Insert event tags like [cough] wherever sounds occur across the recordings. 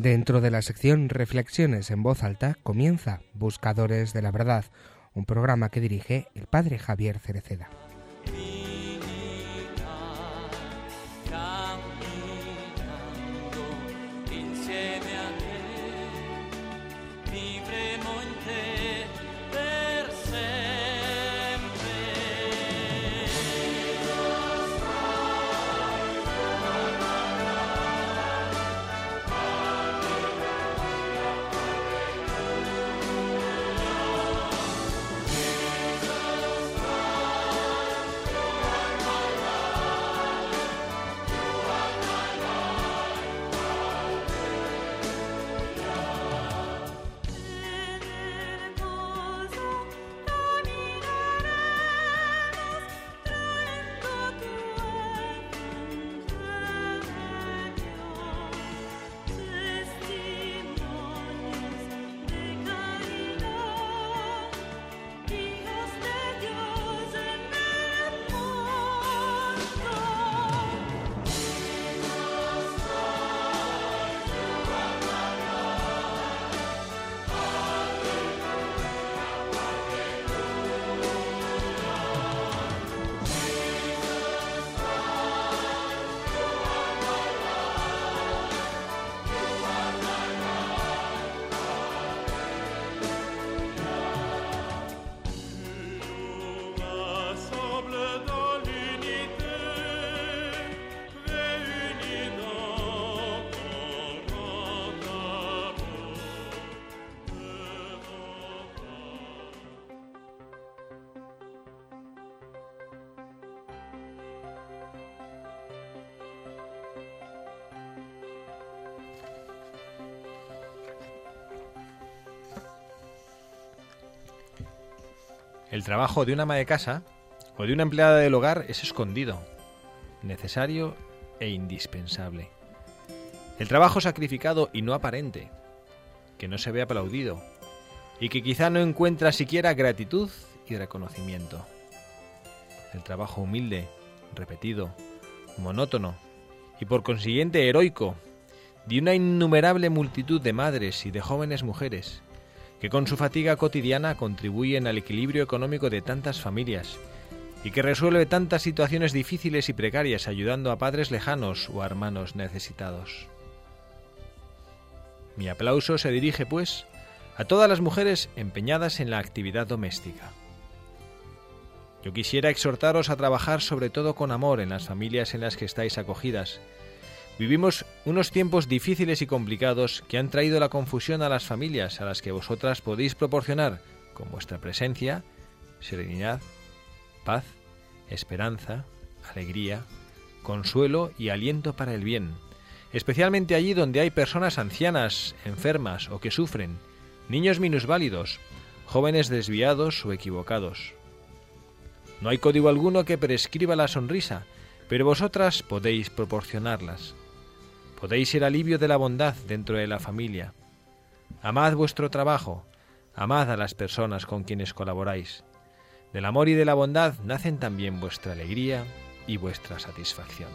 Dentro de la sección Reflexiones en voz alta comienza Buscadores de la Verdad, un programa que dirige el padre Javier Cereceda. El trabajo de una ama de casa o de una empleada del hogar es escondido, necesario e indispensable. El trabajo sacrificado y no aparente, que no se ve aplaudido y que quizá no encuentra siquiera gratitud y reconocimiento. El trabajo humilde, repetido, monótono y por consiguiente heroico de una innumerable multitud de madres y de jóvenes mujeres que con su fatiga cotidiana contribuyen al equilibrio económico de tantas familias y que resuelve tantas situaciones difíciles y precarias ayudando a padres lejanos o a hermanos necesitados. Mi aplauso se dirige, pues, a todas las mujeres empeñadas en la actividad doméstica. Yo quisiera exhortaros a trabajar sobre todo con amor en las familias en las que estáis acogidas, Vivimos unos tiempos difíciles y complicados que han traído la confusión a las familias a las que vosotras podéis proporcionar, con vuestra presencia, serenidad, paz, esperanza, alegría, consuelo y aliento para el bien, especialmente allí donde hay personas ancianas, enfermas o que sufren, niños minusválidos, jóvenes desviados o equivocados. No hay código alguno que prescriba la sonrisa, pero vosotras podéis proporcionarlas. Podéis ser alivio de la bondad dentro de la familia. Amad vuestro trabajo, amad a las personas con quienes colaboráis. Del amor y de la bondad nacen también vuestra alegría y vuestra satisfacción.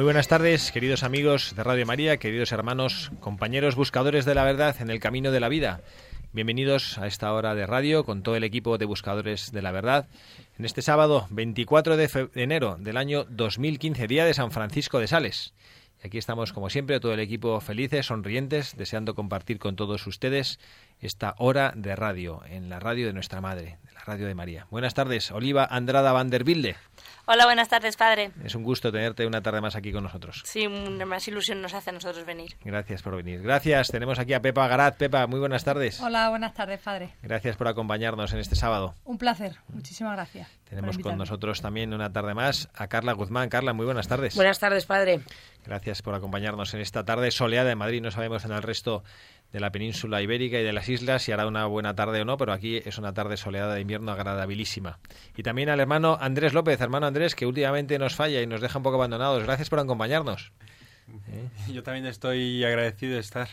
Muy buenas tardes, queridos amigos de Radio María, queridos hermanos, compañeros buscadores de la verdad en el camino de la vida. Bienvenidos a esta hora de radio con todo el equipo de Buscadores de la Verdad. En este sábado 24 de enero del año 2015, día de San Francisco de Sales. Y aquí estamos, como siempre, todo el equipo felices, sonrientes, deseando compartir con todos ustedes esta hora de radio, en la radio de nuestra Madre, de la radio de María. Buenas tardes, Oliva Andrada Vanderbilde. Hola, buenas tardes, padre. Es un gusto tenerte una tarde más aquí con nosotros. Sí, más ilusión nos hace a nosotros venir. Gracias por venir. Gracias. Tenemos aquí a Pepa Garat. Pepa, muy buenas tardes. Hola, buenas tardes, padre. Gracias por acompañarnos en este sábado. Un placer. Muchísimas gracias. Tenemos con nosotros también una tarde más a Carla Guzmán. Carla, muy buenas tardes. Buenas tardes, padre. Gracias por acompañarnos en esta tarde soleada de Madrid. No sabemos en el resto de la península ibérica y de las islas, si hará una buena tarde o no, pero aquí es una tarde soleada de invierno agradabilísima. Y también al hermano Andrés López, hermano Andrés, que últimamente nos falla y nos deja un poco abandonados. Gracias por acompañarnos. Yo también estoy agradecido de estar.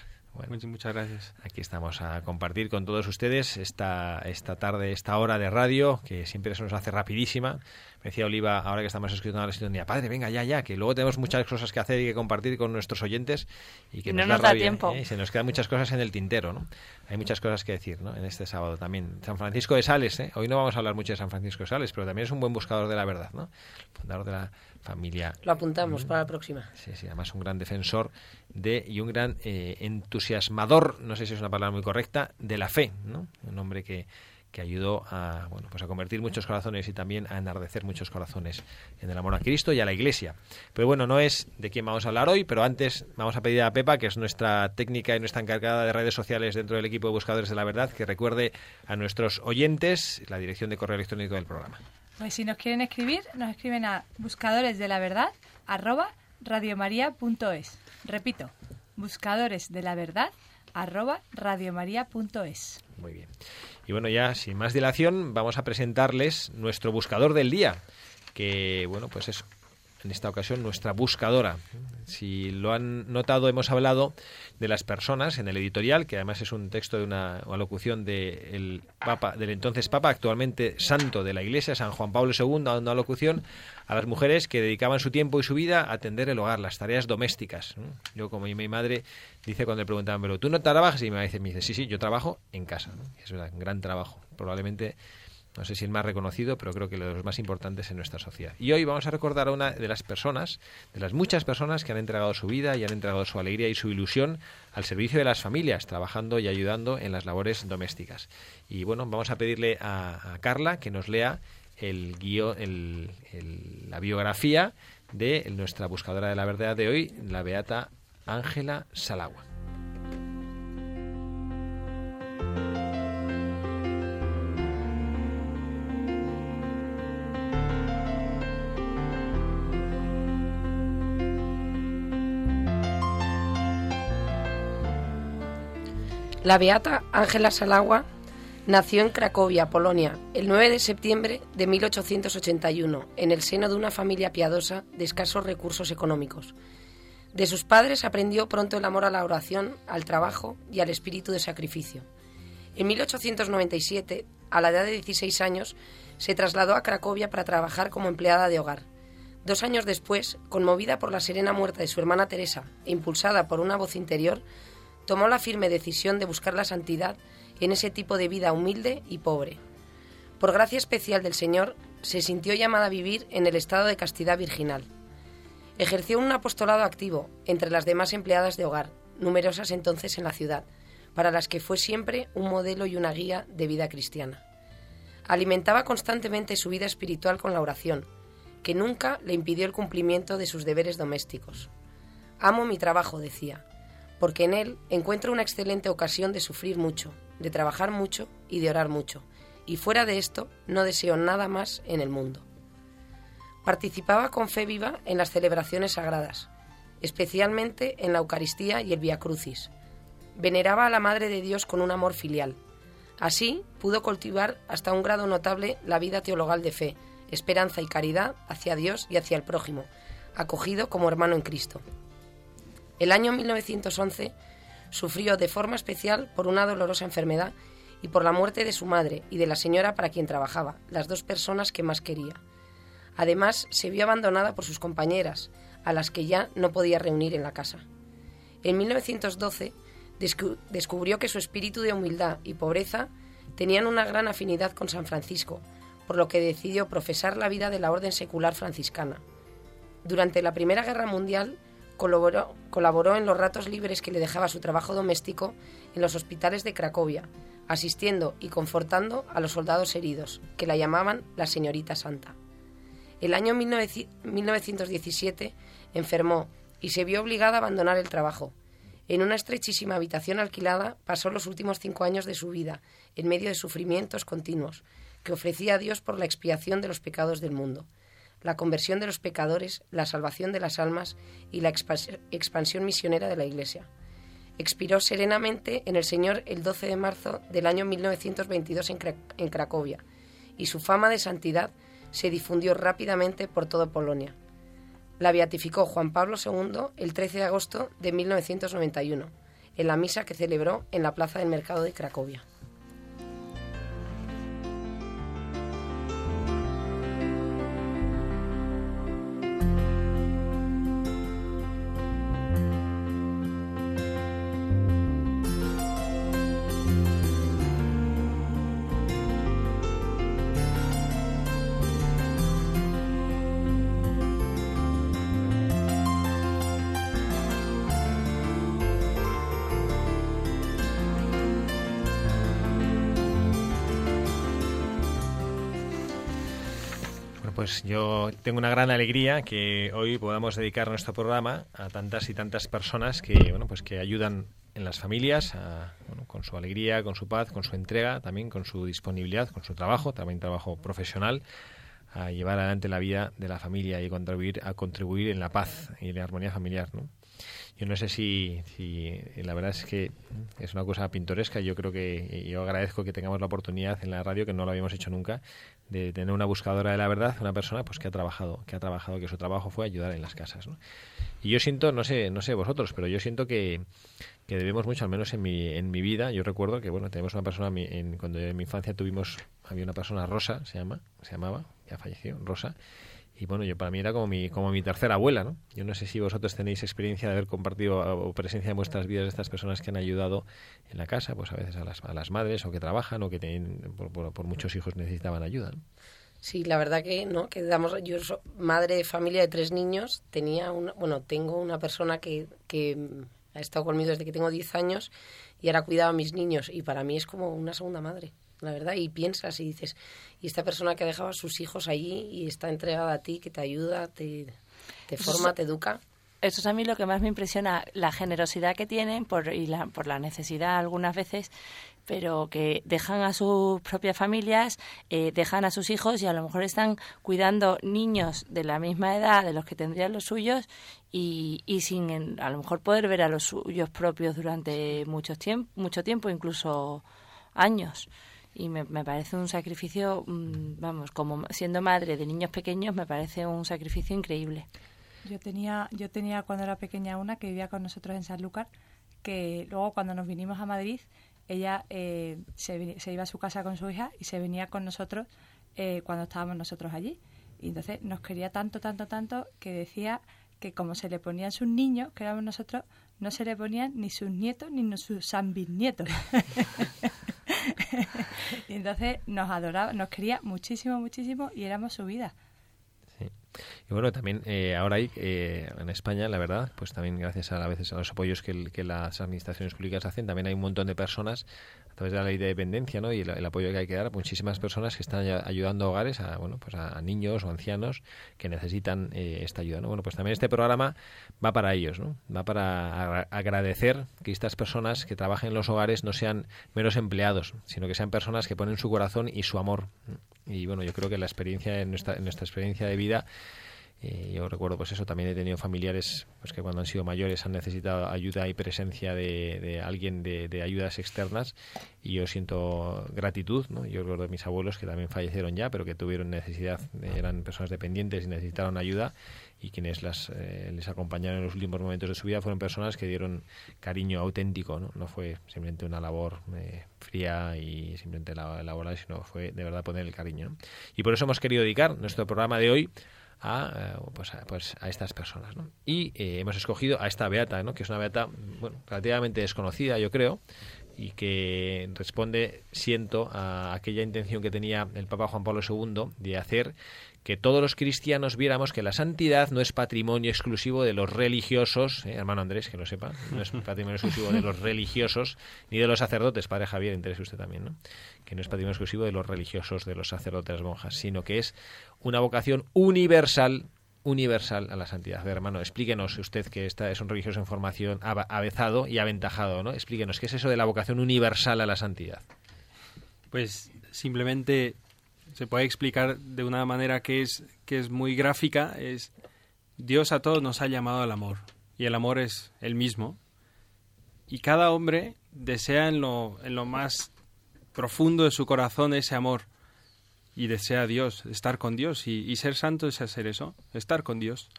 Muchas, gracias. Aquí estamos a compartir con todos ustedes esta, esta tarde, esta hora de radio, que siempre se nos hace rapidísima. Me decía Oliva, ahora que estamos escribiendo la sintonía, padre, venga, ya, ya, que luego tenemos muchas cosas que hacer y que compartir con nuestros oyentes y que no nos, da, tiempo. ¿eh? Se nos quedan muchas cosas en el tintero, ¿no? Hay muchas cosas que decir, ¿no? En este sábado también. San Francisco de Sales, ¿eh? Hoy no vamos a hablar mucho de San Francisco de Sales, pero también es un buen buscador de la verdad, ¿no? Fundador de la familia. Lo apuntamos para la próxima. Sí, sí, además un gran defensor de y un gran eh, entusiasmador, no sé si es una palabra muy correcta, de la fe, ¿no? Un hombre que que ayudó a, bueno, pues a convertir muchos corazones y también a enardecer muchos corazones en el amor a Cristo y a la Iglesia. Pero bueno, no es de quién vamos a hablar hoy, pero antes vamos a pedir a Pepa, que es nuestra técnica y nuestra encargada de redes sociales dentro del equipo de Buscadores de la Verdad, que recuerde a nuestros oyentes la dirección de correo electrónico del programa. Pues si nos quieren escribir, nos escriben a buscadores de la verdad arroba radiomaria.es. Repito, buscadores de la verdad arroba radiomaria.es. Muy bien. Y bueno, ya sin más dilación, vamos a presentarles nuestro buscador del día, que bueno, pues eso, en esta ocasión nuestra buscadora. Si lo han notado, hemos hablado de las personas en el editorial, que además es un texto de una, alocución del Papa, del entonces Papa, actualmente santo de la Iglesia, San Juan Pablo II, dando alocución a las mujeres que dedicaban su tiempo y su vida a atender el hogar, las tareas domésticas. Yo, como mi madre, dice cuando le preguntaban, pero tú no trabajas, y me dice, me dice sí, sí, yo trabajo en casa. Es un gran trabajo. Probablemente no sé si el más reconocido, pero creo que de los más importantes en nuestra sociedad. Y hoy vamos a recordar a una de las personas, de las muchas personas que han entregado su vida y han entregado su alegría y su ilusión al servicio de las familias, trabajando y ayudando en las labores domésticas. Y bueno, vamos a pedirle a, Carla que nos lea el guion, la biografía de nuestra buscadora de la verdad de hoy, la beata Ángela Salagua. La beata Ángela Salagua nació en Cracovia, Polonia, el 9 de septiembre de 1881, en el seno de una familia piadosa de escasos recursos económicos. De sus padres aprendió pronto el amor a la oración, al trabajo y al espíritu de sacrificio. En 1897, a la edad de 16 años, se trasladó a Cracovia para trabajar como empleada de hogar. Dos años después, conmovida por la serena muerte de su hermana Teresa e impulsada por una voz interior, tomó la firme decisión de buscar la santidad en ese tipo de vida humilde y pobre. Por gracia especial del Señor, se sintió llamada a vivir en el estado de castidad virginal. Ejerció un apostolado activo entre las demás empleadas de hogar, numerosas entonces en la ciudad, para las que fue siempre un modelo y una guía de vida cristiana. Alimentaba constantemente su vida espiritual con la oración, que nunca le impidió el cumplimiento de sus deberes domésticos. Amo mi trabajo, decía, porque en él encuentro una excelente ocasión de sufrir mucho, de trabajar mucho y de orar mucho, y fuera de esto no deseo nada más en el mundo. Participaba con fe viva en las celebraciones sagradas, especialmente en la Eucaristía y el Via Crucis. Veneraba a la Madre de Dios con un amor filial. Así pudo cultivar hasta un grado notable la vida teologal de fe, esperanza y caridad hacia Dios y hacia el prójimo, acogido como hermano en Cristo. El año 1911 sufrió de forma especial por una dolorosa enfermedad y por la muerte de su madre y de la señora para quien trabajaba, las dos personas que más quería. Además, se vio abandonada por sus compañeras, a las que ya no podía reunir en la casa. En 1912 descubrió que su espíritu de humildad y pobreza tenían una gran afinidad con San Francisco, por lo que decidió profesar la vida de la orden secular franciscana. Durante la Primera Guerra Mundial colaboró, en los ratos libres que le dejaba su trabajo doméstico en los hospitales de Cracovia, asistiendo y confortando a los soldados heridos, que la llamaban la señorita santa. El año 1917 enfermó y se vio obligada a abandonar el trabajo. En una estrechísima habitación alquilada pasó los últimos cinco años de su vida, en medio de sufrimientos continuos, que ofrecía a Dios por la expiación de los pecados del mundo la conversión de los pecadores, la salvación de las almas y la expansión misionera de la Iglesia. Expiró serenamente en el Señor el 12 de marzo del año 1922 en, en Cracovia y su fama de santidad se difundió rápidamente por toda Polonia. La beatificó Juan Pablo II el 13 de agosto de 1991 en la misa que celebró en la Plaza del Mercado de Cracovia. Pues yo tengo una gran alegría que hoy podamos dedicar nuestro programa a tantas y tantas personas que, bueno, pues que ayudan en las familias, a- bueno, con su alegría, con su paz, con su entrega, también con su disponibilidad, con su trabajo, también trabajo profesional, a llevar adelante la vida de la familia y contribuir a contribuir en la paz y en la armonía familiar, ¿no? Yo no sé si, si la verdad es que es una cosa pintoresca. Yo creo que yo agradezco que tengamos la oportunidad en la radio, que no lo habíamos hecho nunca, de tener una buscadora de la verdad, una persona pues que ha trabajado, que ha trabajado, que su trabajo fue ayudar en las casas. ¿no? Y yo siento, no sé, no sé vosotros, pero yo siento que, que debemos mucho, al menos en mi, en mi vida. Yo recuerdo que bueno, tenemos una persona en, cuando en mi infancia tuvimos, había una persona Rosa, se llama, se llamaba, ya falleció, Rosa. Y bueno, yo para mí era como mi, como mi tercera abuela, ¿no? Yo no sé si vosotros tenéis experiencia de haber compartido o presencia en vuestras vidas de estas personas que han ayudado en la casa, pues a veces a las, a las madres o que trabajan o que tienen, por, muchos hijos necesitaban ayuda, ¿no? Sí, la verdad que no, que damos, yo soy madre de familia de tres niños, tenía una, bueno, tengo una persona que, que ha estado conmigo desde que tengo 10 años y ahora cuidaba a mis niños y para mí es como una segunda madre, la verdad, y piensas y dices, y esta persona que ha dejado a sus hijos allí y está entregada a ti, que te ayuda, te, forma, te educa. Eso es a mí lo que más me impresiona, la generosidad que tienen por, y la, por la necesidad algunas veces, pero que dejan a sus propias familias, eh, dejan a sus hijos y a lo mejor están cuidando niños de la misma edad de los que tendrían los suyos y, y sin en- a lo mejor poder ver a los suyos propios durante mucho tiempo, mucho tiempo, incluso años. Y me, me parece un sacrificio, mm, vamos, como siendo madre de niños pequeños, me parece un sacrificio increíble. Yo tenía, yo tenía cuando era pequeña una que vivía con nosotros en Sanlúcar, que luego cuando nos vinimos a Madrid, ella eh, se, iba a su casa con su hija y se venía con nosotros eh, cuando estábamos nosotros allí. Y entonces nos quería tanto, tanto, tanto que decía que como se le ponían sus niños, que éramos nosotros, no se le ponían ni sus nietos ni sus bisnietos. [laughs] [laughs] y entonces nos adoraba, nos quería muchísimo, muchísimo y éramos su vida. Y bueno, también eh, ahora hay eh, en España, la verdad, pues también gracias a, a veces a los apoyos que, el- que las administraciones públicas hacen, también hay un montón de personas través la ley de dependencia ¿no? y el, apoyo que hay que dar, muchísimas personas que están ayudando a hogares, a, bueno, pues a, a niños o ancianos que necesitan eh, esta ayuda. ¿no? Bueno, pues también este programa va para ellos, ¿no? va para agra- agradecer que estas personas que trabajan en los hogares no sean meros empleados, sino que sean personas que ponen su corazón y su amor. Y bueno, yo creo que la experiencia, en nuestra, en nuestra experiencia de vida, eh, yo recuerdo, pues eso, también he tenido familiares pues que cuando han sido mayores han necesitado ayuda y presencia de, de alguien de, de ayudas externas y yo siento gratitud, ¿no? Yo recuerdo mis abuelos que también fallecieron ya, pero que tuvieron necesidad, eran personas dependientes y necesitaron ayuda y quienes las, eh, les acompañaron en los últimos momentos de su vida fueron personas que dieron cariño auténtico, ¿no? No fue simplemente una labor eh, fría y simplemente la- laboral, sino fue de verdad poner el cariño. ¿no? Y por eso hemos querido dedicar nuestro programa de hoy a, eh, pues, a, pues, a estas personas. ¿no? Y eh, hemos escogido a esta beata, ¿no? que es una beata relativamente desconocida, yo creo, y que responde, siento, a aquella intención que tenía el Papa Juan Pablo II de hacer que todos los cristianos viéramos que la santidad no es patrimonio exclusivo de los religiosos, ¿eh? hermano Andrés, que lo sepa, no es patrimonio exclusivo de los religiosos ni de los sacerdotes, padre Javier, interese usted también, ¿no? que no es patrimonio exclusivo de los religiosos, de los sacerdotes, monjas, sino que es una vocación universal universal a la santidad. Hermano, explíquenos usted que esta es un religioso en formación avezado y aventajado, ¿no? Explíquenos, ¿qué es eso de la vocación universal a la santidad? Pues simplemente se puede explicar de una manera que es, que es muy gráfica, es Dios a todos nos ha llamado al amor y el amor es el mismo. Y cada hombre desea en lo, en lo más profundo de su corazón ese amor y desea Dios, estar con Dios y, ser santo es hacer eso, estar con Dios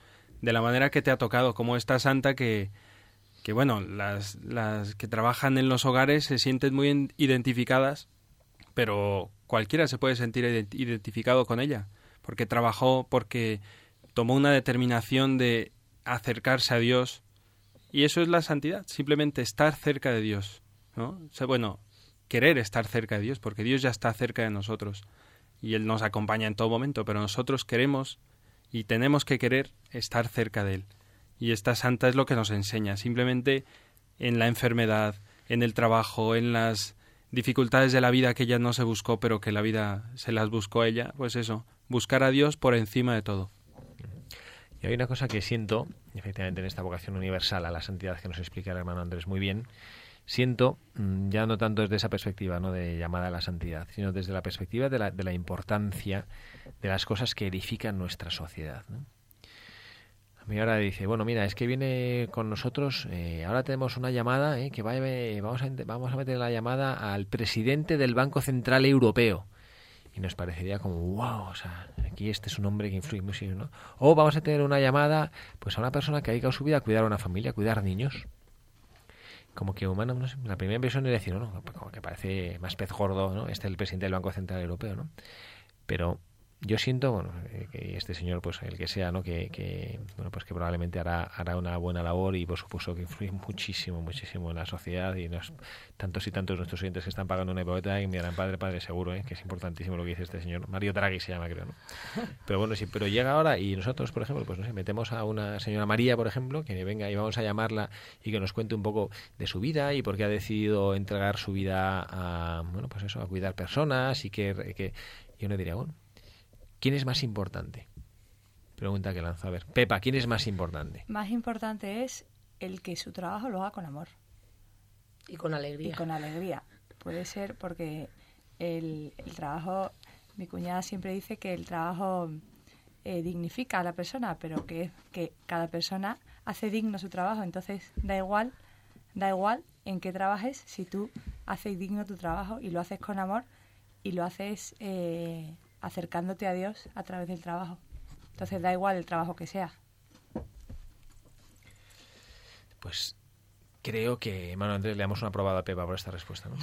de la manera que te ha tocado, como esta santa que, que bueno, las, las que trabajan en los hogares se sienten muy identificadas, pero cualquiera se puede sentir identificado con ella, porque trabajó, porque tomó una determinación de acercarse a Dios, y eso es la santidad, simplemente estar cerca de Dios, ¿no? Bueno, querer estar cerca de Dios, porque Dios ya está cerca de nosotros y Él nos acompaña en todo momento, pero nosotros queremos y tenemos que querer estar cerca de Él. Y esta santa es lo que nos enseña, simplemente en la enfermedad, en el trabajo, en las dificultades de la vida que ella no se buscó, pero que la vida se las buscó ella, pues eso, buscar a Dios por encima de todo. Y hay una cosa que siento, efectivamente, en esta vocación universal a la santidad que nos explica el hermano Andrés muy bien, siento, mm, ya no tanto desde esa perspectiva ¿no? de llamada a la santidad, sino desde la perspectiva de la, de la importancia de las cosas que edifican nuestra sociedad. Mí ahora dice, bueno, mira, es que viene con nosotros, eh, ahora tenemos una llamada, eh, que va, vamos, a, vamos a meter la llamada al presidente del Banco Central Europeo. Y nos parecería como, wow, o sea, aquí este es un hombre que influye mucho, ¿no? O vamos a tener una llamada, pues a una persona que ha dedicado su vida a cuidar a una familia, a cuidar niños como que humano, no sé, la primera impresión es decir, no, como que parece más pez gordo, ¿no? Este es el presidente del Banco Central Europeo, ¿no? Pero yo siento bueno eh, que este señor pues el que sea no que, bueno pues que probablemente hará hará una buena labor y por supuesto que influye muchísimo muchísimo en la sociedad y nos, tantos y tantos nuestros oyentes que están pagando una hipoteca y gran padre padre seguro ¿eh? que es importantísimo lo que dice este señor. Mario Draghi se llama creo no [laughs] pero bueno sí pero llega ahora y nosotros por ejemplo pues no sé metemos a una señora María por ejemplo que venga y vamos a llamarla y que nos cuente un poco de su vida y por qué ha decidido entregar su vida a bueno pues eso a cuidar personas y que, que yo no diría bueno ¿Quién es más importante? Pregunta que lanza. A ver, Pepa, ¿quién es más importante? Más importante es el que su trabajo lo haga con amor. Y con alegría. Y con alegría. Puede ser porque el, trabajo, mi cuñada siempre dice que el trabajo eh, dignifica a la persona, pero que, que cada persona hace digno su trabajo. Entonces, da igual, da igual en qué trabajes, si tú haces digno tu trabajo y lo haces con amor y lo haces eh, acercándote a Dios a través del trabajo. Entonces da igual el trabajo que sea. Pues creo que, hermano Andrés, le damos una probada a Pepa por esta respuesta. ¿no?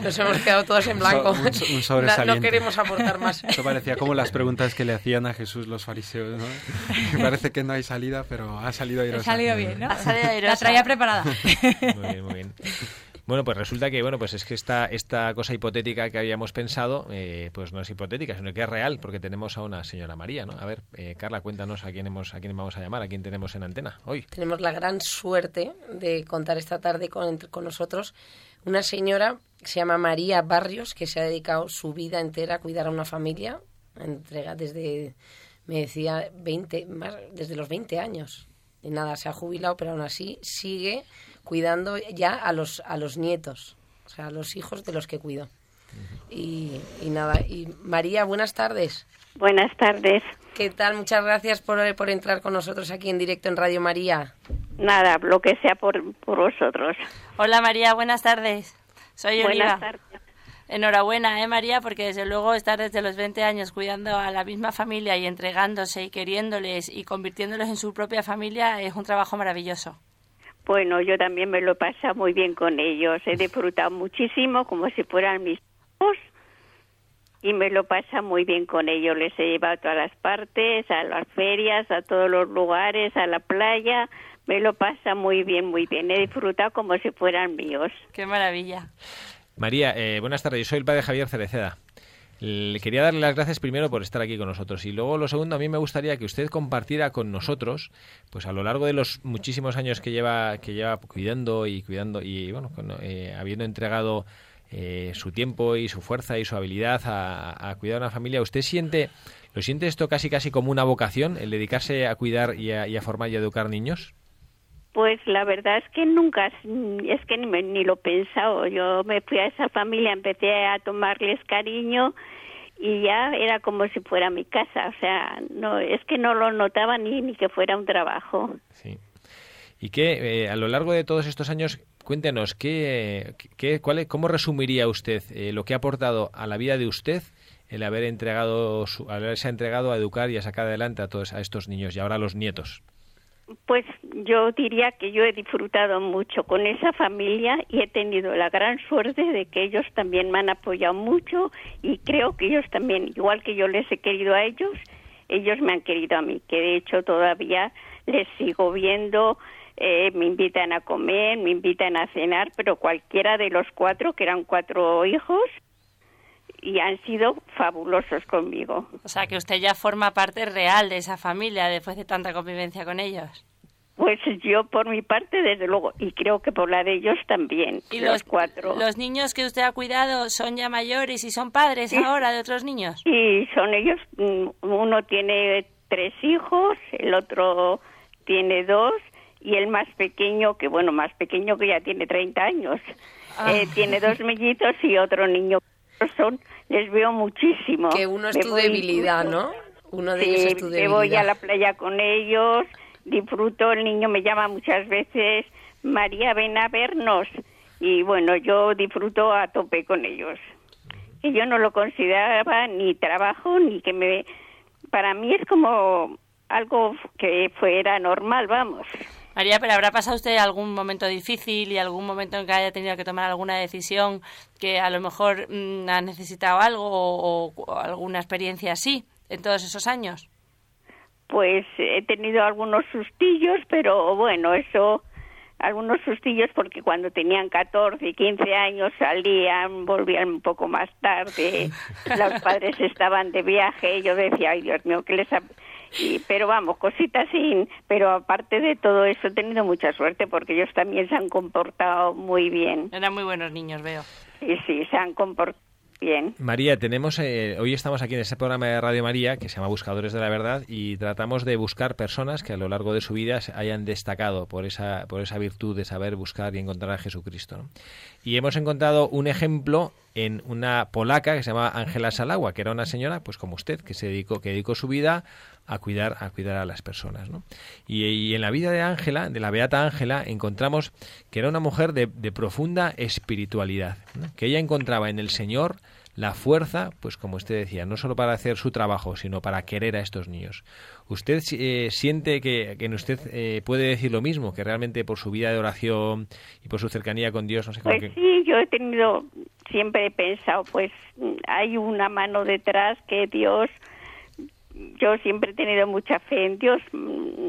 [laughs] Nos hemos quedado todos en blanco. Un, [laughs] sobresaliente. No, queremos aportar más. [laughs] Eso parecía como las preguntas que le hacían a Jesús los fariseos. ¿no? parece que no hay salida, pero ha salido airosa. Ha salido bien, ¿no? Ha salido airosa. La traía preparada. Muy bien, muy bien. Bueno, pues resulta que bueno, pues es que esta, esta cosa hipotética que habíamos pensado, eh, pues no es hipotética, sino que es real, porque tenemos a una señora María, ¿no? A ver, eh, Carla, cuéntanos a quién hemos, a quién vamos a llamar, a quién tenemos en antena hoy. Tenemos la gran suerte de contar esta tarde con, con nosotros una señora que se llama María Barrios, que se ha dedicado su vida entera a cuidar a una familia, entrega desde, me decía, 20, más, desde los 20 años. Y nada, se ha jubilado, pero aún así sigue cuidando ya a los, a los nietos, o sea, a los hijos de los que cuido. Y, nada, y María, buenas tardes. Buenas tardes. ¿Qué tal? Muchas gracias por, por entrar con nosotros aquí en directo en Radio María. Nada, lo que sea por, por vosotros. Hola María, buenas tardes. Soy Buenas tardes. Enhorabuena, ¿eh, María? Porque desde luego estar desde los 20 años cuidando a la misma familia y entregándose y queriéndoles y convirtiéndoles en su propia familia es un trabajo maravilloso. Bueno, yo también me lo he pasado muy bien con ellos. He disfrutado muchísimo como si fueran mis hijos y me lo pasa muy bien con ellos. Les he llevado a todas las partes, a las ferias, a todos los lugares, a la playa. Me lo pasa muy bien, muy bien. He disfrutado como si fueran míos. Qué maravilla. María, eh, buenas tardes. Yo soy el padre Javier Cereceda. Le quería darle las gracias primero por estar aquí con nosotros. Y luego lo segundo a mí me gustaría que usted compartiera con nosotros pues a lo largo de los muchísimos años que lleva que lleva cuidando y cuidando y bueno eh, habiendo entregado eh, su tiempo y su fuerza y su habilidad a, cuidar a una familia usted siente lo siente esto casi casi como una vocación el dedicarse a cuidar y a, formar y educar niños pues la verdad es que nunca, es que ni, ni lo he pensado. Yo me fui a esa familia, empecé a tomarles cariño y ya era como si fuera mi casa, o sea, no es que no lo notaba ni, ni que fuera un trabajo. Sí. Y que eh, a lo largo de todos estos años, cuéntenos, ¿qué, qué, cuál, ¿cómo resumiría usted eh, lo que ha aportado a la vida de usted el haber entregado, su- haberse entregado a educar y a sacar adelante a todos a estos niños y ahora a los nietos? Pues yo diría que yo he disfrutado mucho con esa familia y he tenido la gran suerte de que ellos también me han apoyado mucho y creo que ellos también, igual que yo les he querido a ellos, ellos me han querido a mí, que de hecho todavía les sigo viendo, eh, me invitan a comer, me invitan a cenar, pero cualquiera de los cuatro, que eran cuatro hijos, y han sido fabulosos conmigo. O sea, que usted ya forma parte real de esa familia después de tanta convivencia con ellos. Pues yo por mi parte, desde luego, y creo que por la de ellos también, ¿Y los, los cuatro. Los niños que usted ha cuidado son ya mayores y son padres Sí. ahora de otros niños. Y son ellos, mm, uno tiene tres hijos, el otro tiene dos, y el más pequeño, que bueno, más pequeño que ya tiene 30 años, Ah. eh, tiene dos mellitos y otro niño. Son, les veo muchísimo. Que uno es Me tu debilidad, ¿no? Uno de Sí, ellos es tu me debilidad. voy a la playa con ellos, disfruto, el niño me llama muchas veces, María, ven a vernos. Y bueno, yo disfruto a tope con ellos. Que yo no lo consideraba ni trabajo, ni que me... Para mí es como algo que fuera normal, vamos. María, pero ¿habrá pasado usted algún momento difícil y algún momento en que haya tenido que tomar alguna decisión que a lo mejor mm, ha necesitado algo o, o alguna experiencia así en todos esos años? Pues he tenido algunos sustillos, pero bueno, eso, algunos sustillos porque cuando tenían 14 y 15 años salían, volvían un poco más tarde, [laughs] los padres estaban de viaje, yo decía, ay Dios mío, que les... ha-?" Y, pero vamos, cositas sin... Pero aparte de todo eso he tenido mucha suerte porque ellos también se han comportado muy bien. Eran muy buenos niños, veo. Y sí, se han comportado bien. María, tenemos eh, hoy estamos aquí en ese programa de Radio María que se llama Buscadores de la Verdad y tratamos de buscar personas que a lo largo de su vida se hayan destacado por esa por esa virtud de saber buscar y encontrar a Jesucristo. ¿no? Y hemos encontrado un ejemplo en una polaca que se llama Ángela Salagua, que era una señora, pues como usted, que se dedicó que dedicó su vida a cuidar a cuidar a las personas, ¿no? Y, y en la vida de Ángela, de la beata Ángela, encontramos que era una mujer de, de profunda espiritualidad, ¿no? que ella encontraba en el Señor la fuerza, pues como usted decía, no solo para hacer su trabajo, sino para querer a estos niños. ¿Usted eh, siente que, que en usted eh, puede decir lo mismo, que realmente por su vida de oración y por su cercanía con Dios, no sé cómo Pues que... sí, yo he tenido, siempre he pensado, pues mm, hay una mano detrás que Dios, yo siempre he tenido mucha fe en Dios mm,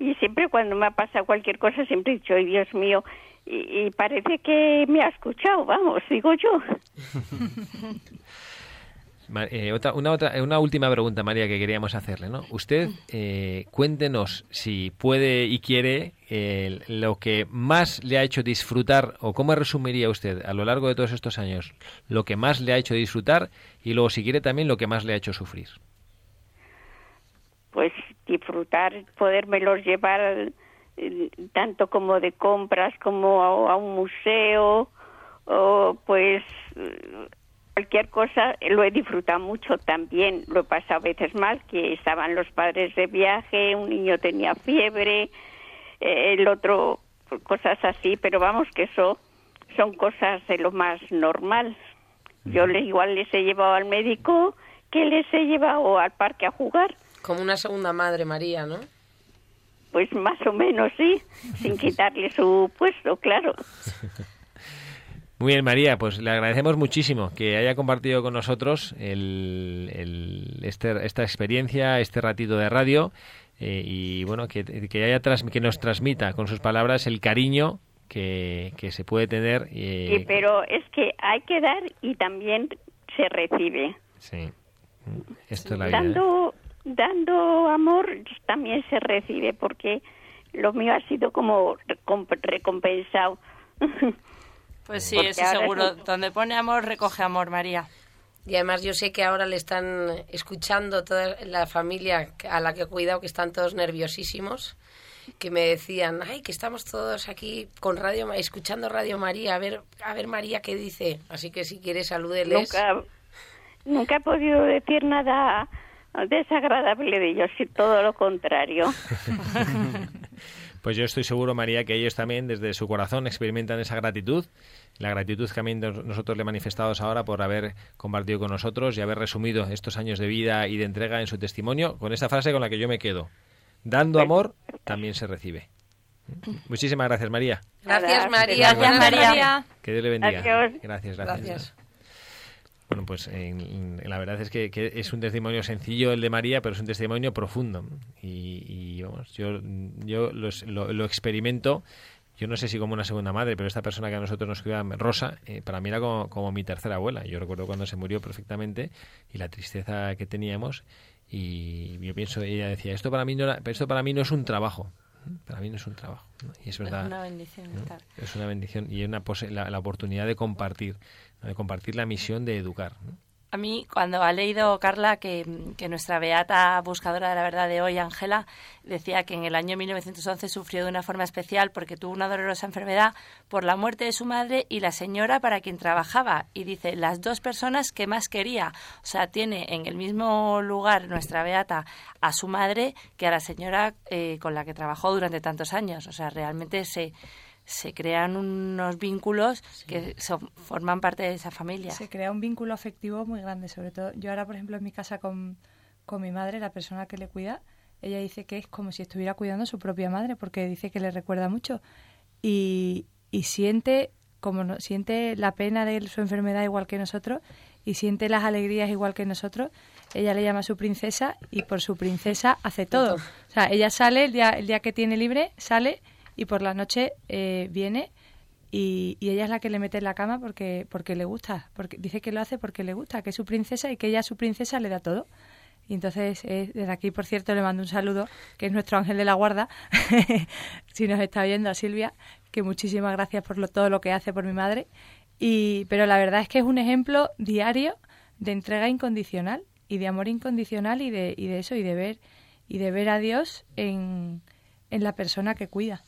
y siempre cuando me ha pasado cualquier cosa siempre he dicho, ay Dios mío, y, parece que me ha escuchado, vamos, digo yo. [laughs] Eh, otra, una, otra, una última pregunta, María, que queríamos hacerle. ¿no? Usted, eh, cuéntenos si puede y quiere eh, lo que más le ha hecho disfrutar, o cómo resumiría usted a lo largo de todos estos años lo que más le ha hecho disfrutar y luego, si quiere, también lo que más le ha hecho sufrir. Pues disfrutar, podérmelos llevar eh, tanto como de compras como a, a un museo o pues eh, cualquier cosa lo he disfrutado mucho también. Lo he pasado a veces mal que estaban los padres de viaje un niño tenía fiebre eh, el otro pues, cosas así pero vamos que eso son cosas de lo más normal. Yo les igual les he llevado al médico que les he llevado al parque a jugar Como una segunda madre, María, ¿no? Pues más o menos sí, sin [laughs] quitarle su puesto, claro. [laughs] Muy bien, María, pues le agradecemos muchísimo que haya compartido con nosotros el, el- este- esta experiencia, este ratito de radio eh, y bueno, que, que, haya que nos transmita con sus palabras el cariño que, que se puede tener. eh, Sí, pero es que hay que dar y también se recibe. sí. Esto es la vida. ¿eh? Dando, amor también se recibe porque lo mío ha sido como recomp- recompensado. [laughs] Pues sí, Porque eso seguro. es- Donde pone amor, recoge amor, María. Y además yo sé que ahora le están escuchando toda la familia a la que he cuidado, que están todos nerviosísimos, que me decían, ay, que estamos todos aquí con Radio escuchando Radio María, a ver, a ver María qué dice. Así que si quieres salúdeles. nunca, nunca he podido decir nada desagradable de ellos, y todo lo contrario. [laughs] Pues yo estoy seguro, María, que ellos también desde su corazón experimentan esa gratitud, la gratitud que también nosotros le manifestamos ahora por haber compartido con nosotros y haber resumido estos años de vida y de entrega en su testimonio con esa frase con la que yo me quedo. Dando amor, también se recibe. Muchísimas gracias, María. Gracias, María. Gracias, María. Que Dios le bendiga. Gracias, gracias. Gracias. Bueno, pues en- en- la verdad es que, que es un testimonio sencillo el de María, pero es un testimonio profundo. Y, y, vamos, yo, yo los- lo, lo experimento, yo no sé si como una segunda madre, pero esta persona que a nosotros nos cuida, Rosa, eh, para mí era como, como mi tercera abuela. Yo recuerdo cuando se murió perfectamente y la tristeza que teníamos. Y yo pienso, ella decía, esto para mí no, era- esto para mí no es un trabajo. Para mí no es un trabajo. ¿no? Y es Es verdad. una bendición. Es una bendición y una pose- la, la oportunidad de compartir. De compartir la misión de educar. A mí, cuando ha leído Carla que, que nuestra beata buscadora de la verdad de hoy, Ángela, decía que en el año 1911 sufrió de una forma especial porque tuvo una dolorosa enfermedad por la muerte de su madre y la señora para quien trabajaba. Y dice, las dos personas que más quería. O sea, tiene en el mismo lugar nuestra beata a su madre que a la señora eh, con la que trabajó durante tantos años. O sea, realmente se, se crean unos vínculos que son- forman parte de esa familia. Se crea un vínculo afectivo muy grande, sobre todo. Yo ahora, por ejemplo, en mi casa con, con mi madre, la persona que le cuida, ella dice que es como si estuviera cuidando a su propia madre, porque dice que le recuerda mucho. Y, y siente, como no, siente la pena de su enfermedad igual que nosotros, y siente las alegrías igual que nosotros. Ella le llama a su princesa y por su princesa hace todo. O sea, ella sale el día, el día que tiene libre, sale y por la noche eh, viene y, y ella es la que le mete en la cama porque porque le gusta, porque dice que lo hace porque le gusta, que es su princesa y que ella su princesa le da todo. Y entonces, eh, desde aquí, por cierto, le mando un saludo, que es nuestro ángel de la guarda, [laughs] si nos está oyendo a Silvia, que muchísimas gracias por lo- todo lo que hace por mi madre. Y, pero la verdad es que es un ejemplo diario de entrega incondicional y de amor incondicional y de, y de eso, y de ver, y de ver a Dios en, en la persona que cuida.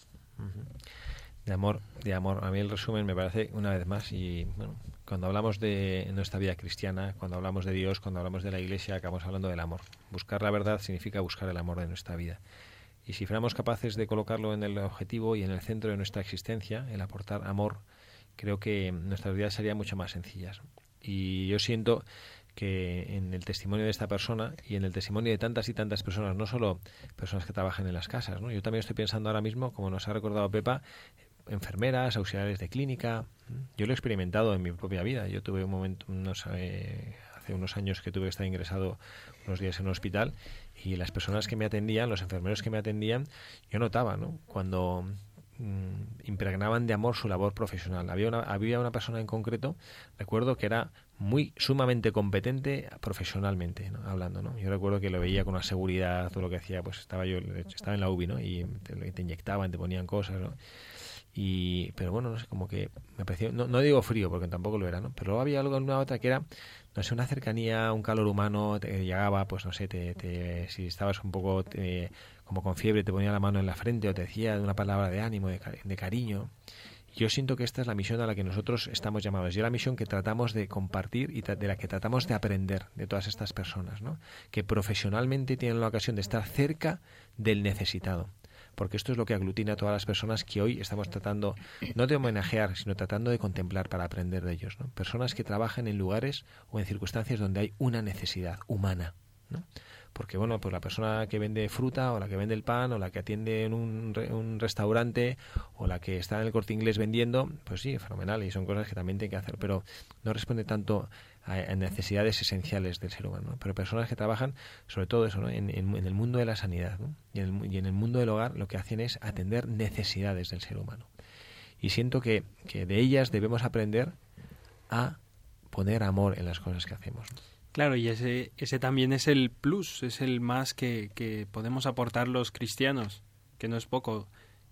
De amor, de amor. A mí el resumen me parece una vez más y bueno, cuando hablamos de nuestra vida cristiana, cuando hablamos de Dios, cuando hablamos de la Iglesia, acabamos hablando del amor. Buscar la verdad significa buscar el amor de nuestra vida. Y si fuéramos capaces de colocarlo en el objetivo y en el centro de nuestra existencia, el aportar amor, creo que nuestras vidas serían mucho más sencillas. Y yo siento que en el testimonio de esta persona y en el testimonio de tantas y tantas personas, no solo personas que trabajan en las casas, ¿no? yo también estoy pensando ahora mismo, como nos ha recordado Pepa, enfermeras, auxiliares de clínica. Yo lo he experimentado en mi propia vida. Yo tuve un momento, unos, eh, hace unos años que tuve que estar ingresado unos días en un hospital y las personas que me atendían, los enfermeros que me atendían, yo notaba, ¿no? Cuando mm, impregnaban de amor su labor profesional. Había una, había una persona en concreto, recuerdo que era muy sumamente competente profesionalmente, ¿no? hablando, ¿no? Yo recuerdo que lo veía con una seguridad, todo lo que hacía, pues estaba yo, estaba en la UBI, ¿no? Y te, te inyectaban, te ponían cosas, ¿no? y pero bueno no sé como que me pareció no, no digo frío porque tampoco lo era no pero luego había algo en una otra que era no sé una cercanía un calor humano te llegaba pues no sé te, te si estabas un poco te- como con fiebre te ponía la mano en la frente o te decía una palabra de ánimo de, de cariño yo siento que esta es la misión a la que nosotros estamos llamados. Y es la misión que tratamos de compartir y de la que tratamos de aprender de todas estas personas, ¿no? Que profesionalmente tienen la ocasión de estar cerca del necesitado. Porque esto es lo que aglutina a todas las personas que hoy estamos tratando, no de homenajear, sino tratando de contemplar para aprender de ellos. ¿no? Personas que trabajan en lugares o en circunstancias donde hay una necesidad humana. Porque bueno pues la persona que vende fruta o la que vende el pan o la que atiende en un, re- un restaurante o la que está en el corte inglés vendiendo pues sí fenomenal y son cosas que también tiene que hacer pero no responde tanto a, necesidades esenciales del ser humano ¿no? pero personas que trabajan sobre todo eso ¿no? en, el mundo de la sanidad y, en el, y en el mundo del hogar lo que hacen es atender necesidades del ser humano y siento que, que de ellas debemos aprender a poner amor en las cosas que hacemos. Claro, y ese, ese también es el plus, es el más que, que podemos aportar los cristianos, que no es poco.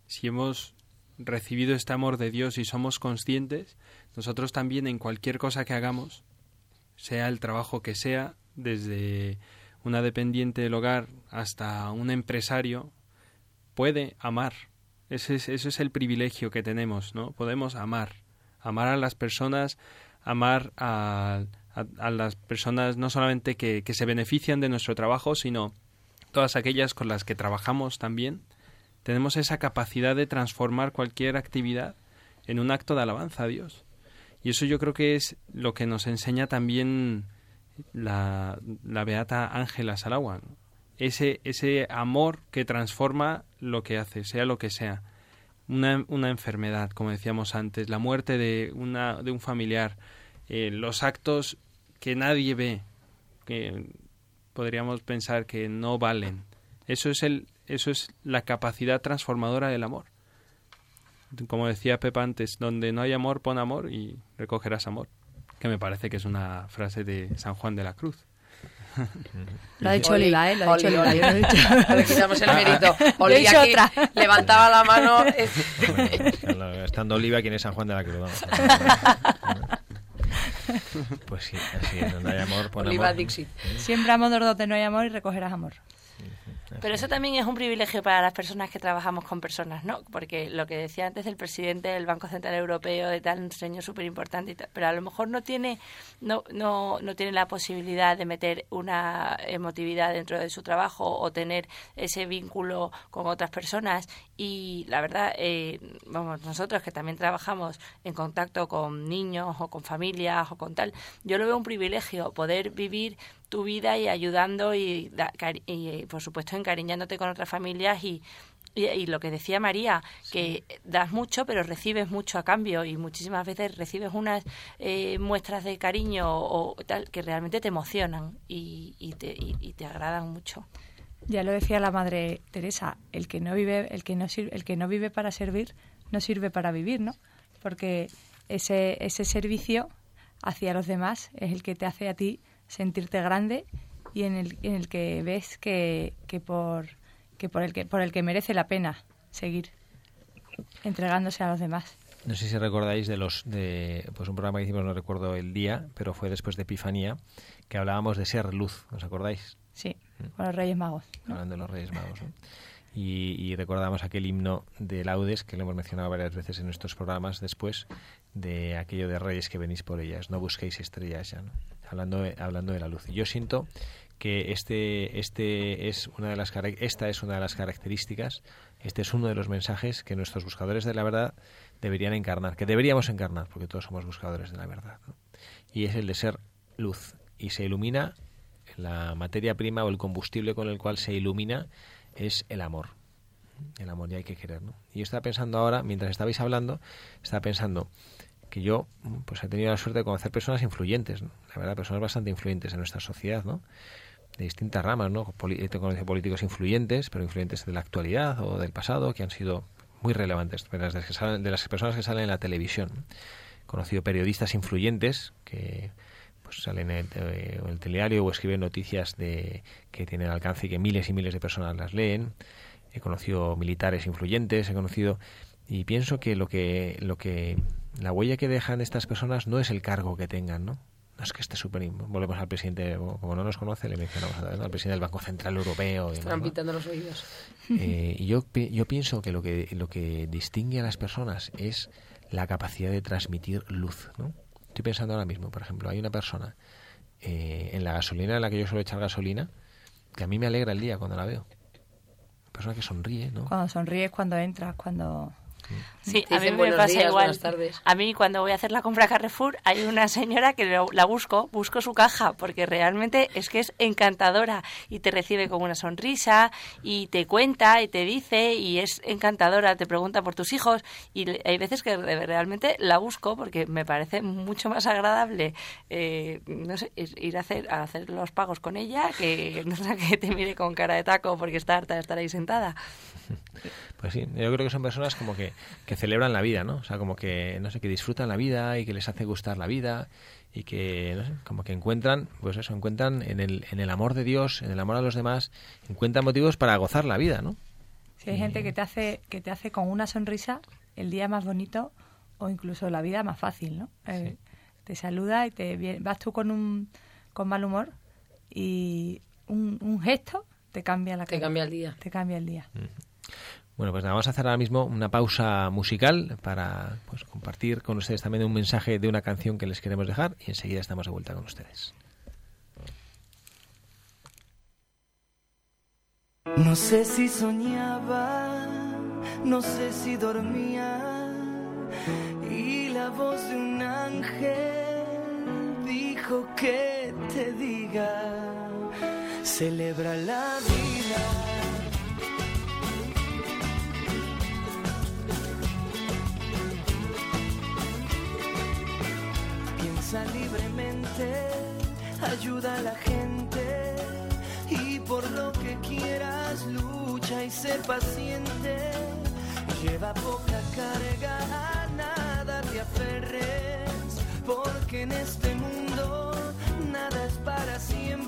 Si hemos recibido este amor de Dios y somos conscientes, nosotros también en cualquier cosa que hagamos, sea el trabajo que sea, desde una dependiente del hogar hasta un empresario, puede amar. Ese es, ese es el privilegio que tenemos, ¿no? Podemos amar. Amar a las personas, amar a, a, las personas no solamente que, que se benefician de nuestro trabajo, sino todas aquellas con las que trabajamos también. tenemos esa capacidad de transformar cualquier actividad en un acto de alabanza a Dios. Y eso yo creo que es lo que nos enseña también la, la beata Ángela Salagua. Ese, ese amor que transforma lo que hace, sea lo que sea. Una, una enfermedad, como decíamos antes, la muerte de, una, de un familiar, eh, los actos que nadie ve, que podríamos pensar que no valen. Eso es, el, eso es la capacidad transformadora del amor. Como decía Pepa antes, donde no hay amor, pon amor y recogerás amor. Que me parece que es una frase de San Juan de la Cruz. [laughs] Lo ha dicho Oliva, ¿eh? Lo ha dicho Oli. Oli. he dicho. [laughs] Le quitamos el mérito. [laughs] He Oli aquí otra. levantaba la mano. Estando Oliva, ¿quién es San Juan de la Cruz? Pues sí, así es. Donde hay amor, pon Oliva amor. Dixit. Siembra amor donde no hay amor y recogerás amor. Pero eso también es un privilegio para las personas que trabajamos con personas, ¿no? Porque lo que decía antes el presidente del Banco Central Europeo, de tal, un señor súper importante, pero a lo mejor no tiene, no, no, no tiene la posibilidad de meter una emotividad dentro de su trabajo o tener ese vínculo con otras personas. Y la verdad, eh, vamos, nosotros que también trabajamos en contacto con niños o con familias o con tal, yo lo veo un privilegio poder vivir tu vida y ayudando y, y, por supuesto encariñándote con otras familias y, y, y lo que decía María, que das mucho pero recibes mucho a cambio y muchísimas veces recibes unas eh, muestras de cariño o, tal que realmente te emocionan y, y te, y- y te agradan mucho. Ya lo decía la madre Teresa, el que no vive, el que no sirve, el que no vive para servir, no sirve para vivir, ¿no? Porque ese, ese servicio hacia los demás es el que te hace a ti sentirte grande y en el, en el que ves que, que por que por el que por el que merece la pena seguir entregándose a los demás. No sé si recordáis de los de pues un programa que hicimos, no recuerdo el día, pero fue después de Epifanía, que hablábamos de ser luz, ¿os acordáis? Sí, con los Reyes Magos. Hablando de los Reyes Magos. ¿no? Y, y recordamos aquel himno de laudes que lo hemos mencionado varias veces en nuestros programas después de aquello de Reyes que venís por ellas, no busquéis estrellas ya, ¿no? Hablando de, hablando de la luz. Yo siento que este este es una de las esta es una de las características, este es uno de los mensajes que nuestros buscadores de la verdad deberían encarnar, que deberíamos encarnar, porque todos somos buscadores de la verdad. Y es el de ser luz y se ilumina la materia prima o el combustible con el cual se ilumina es el amor. El amor ya hay que querer, ¿no? Y yo estaba pensando ahora, mientras estabais hablando, estaba pensando que yo pues he tenido la suerte de conocer personas influyentes, ¿no? la verdad, personas bastante influyentes en nuestra sociedad, ¿no? De distintas ramas, ¿no? He conocido políticos influyentes, pero influyentes de la actualidad o del pasado, que han sido muy relevantes, de las, que salen- de las personas que salen en la televisión. He conocido periodistas influyentes que pues salen en el, eh, en el telediario o escriben noticias de que tienen alcance y que miles y miles de personas las leen. He conocido militares influyentes, he conocido y pienso que lo que lo que la huella que dejan estas personas no es el cargo que tengan, ¿no? No es que esté súper... Volvemos al presidente, como no nos conoce, le mencionamos a- ¿no? al presidente del Banco Central Europeo. demás, Están los oídos. Eh, y yo, yo pienso que lo, que lo que distingue a las personas es la capacidad de transmitir luz. ¿no? Estoy pensando ahora mismo, por ejemplo, hay una persona eh, en la gasolina en la que yo suelo echar gasolina que a mí me alegra el día cuando la veo. Una persona que sonríe, ¿no? Cuando sonríes, cuando entras, cuando... Sí, a mí me pasa días, igual. A mí cuando voy a hacer la compra a Carrefour hay una señora que lo- la busco, busco su caja porque realmente es que es encantadora y te recibe con una sonrisa y te cuenta y te dice y es encantadora, te pregunta por tus hijos y hay veces que re- realmente la busco porque me parece mucho más agradable eh, no sé, ir ir a hacer, a hacer los pagos con ella que, [laughs] no sé, que te mire con cara de taco porque está harta de estar ahí sentada. [laughs] Pues sí, yo creo que son personas como que, que celebran la vida, ¿no? O sea, como que, no sé, que disfrutan la vida y que les hace gustar la vida y que, no sé, como que encuentran, pues eso, encuentran en el, en el amor de Dios, en el amor a los demás, encuentran motivos para gozar la vida, ¿no? Si hay gente que te hace que te hace con una sonrisa el día más bonito o incluso la vida más fácil, ¿no? Eh, te saluda y te vas tú con un con mal humor y un, un gesto te cambia la Te cara. cambia el día. Te cambia el día. Bueno, pues nada, vamos a hacer ahora mismo una pausa musical para pues, compartir con ustedes también un mensaje de una canción que les queremos dejar y enseguida estamos de vuelta con ustedes. No sé si soñaba no sé si dormía y la voz de un ángel dijo que te diga, celebra la vida. Piensa libremente, ayuda a la gente y por lo que quieras lucha y sé paciente. Lleva poca carga, a nada te aferres, porque en este mundo nada es para siempre.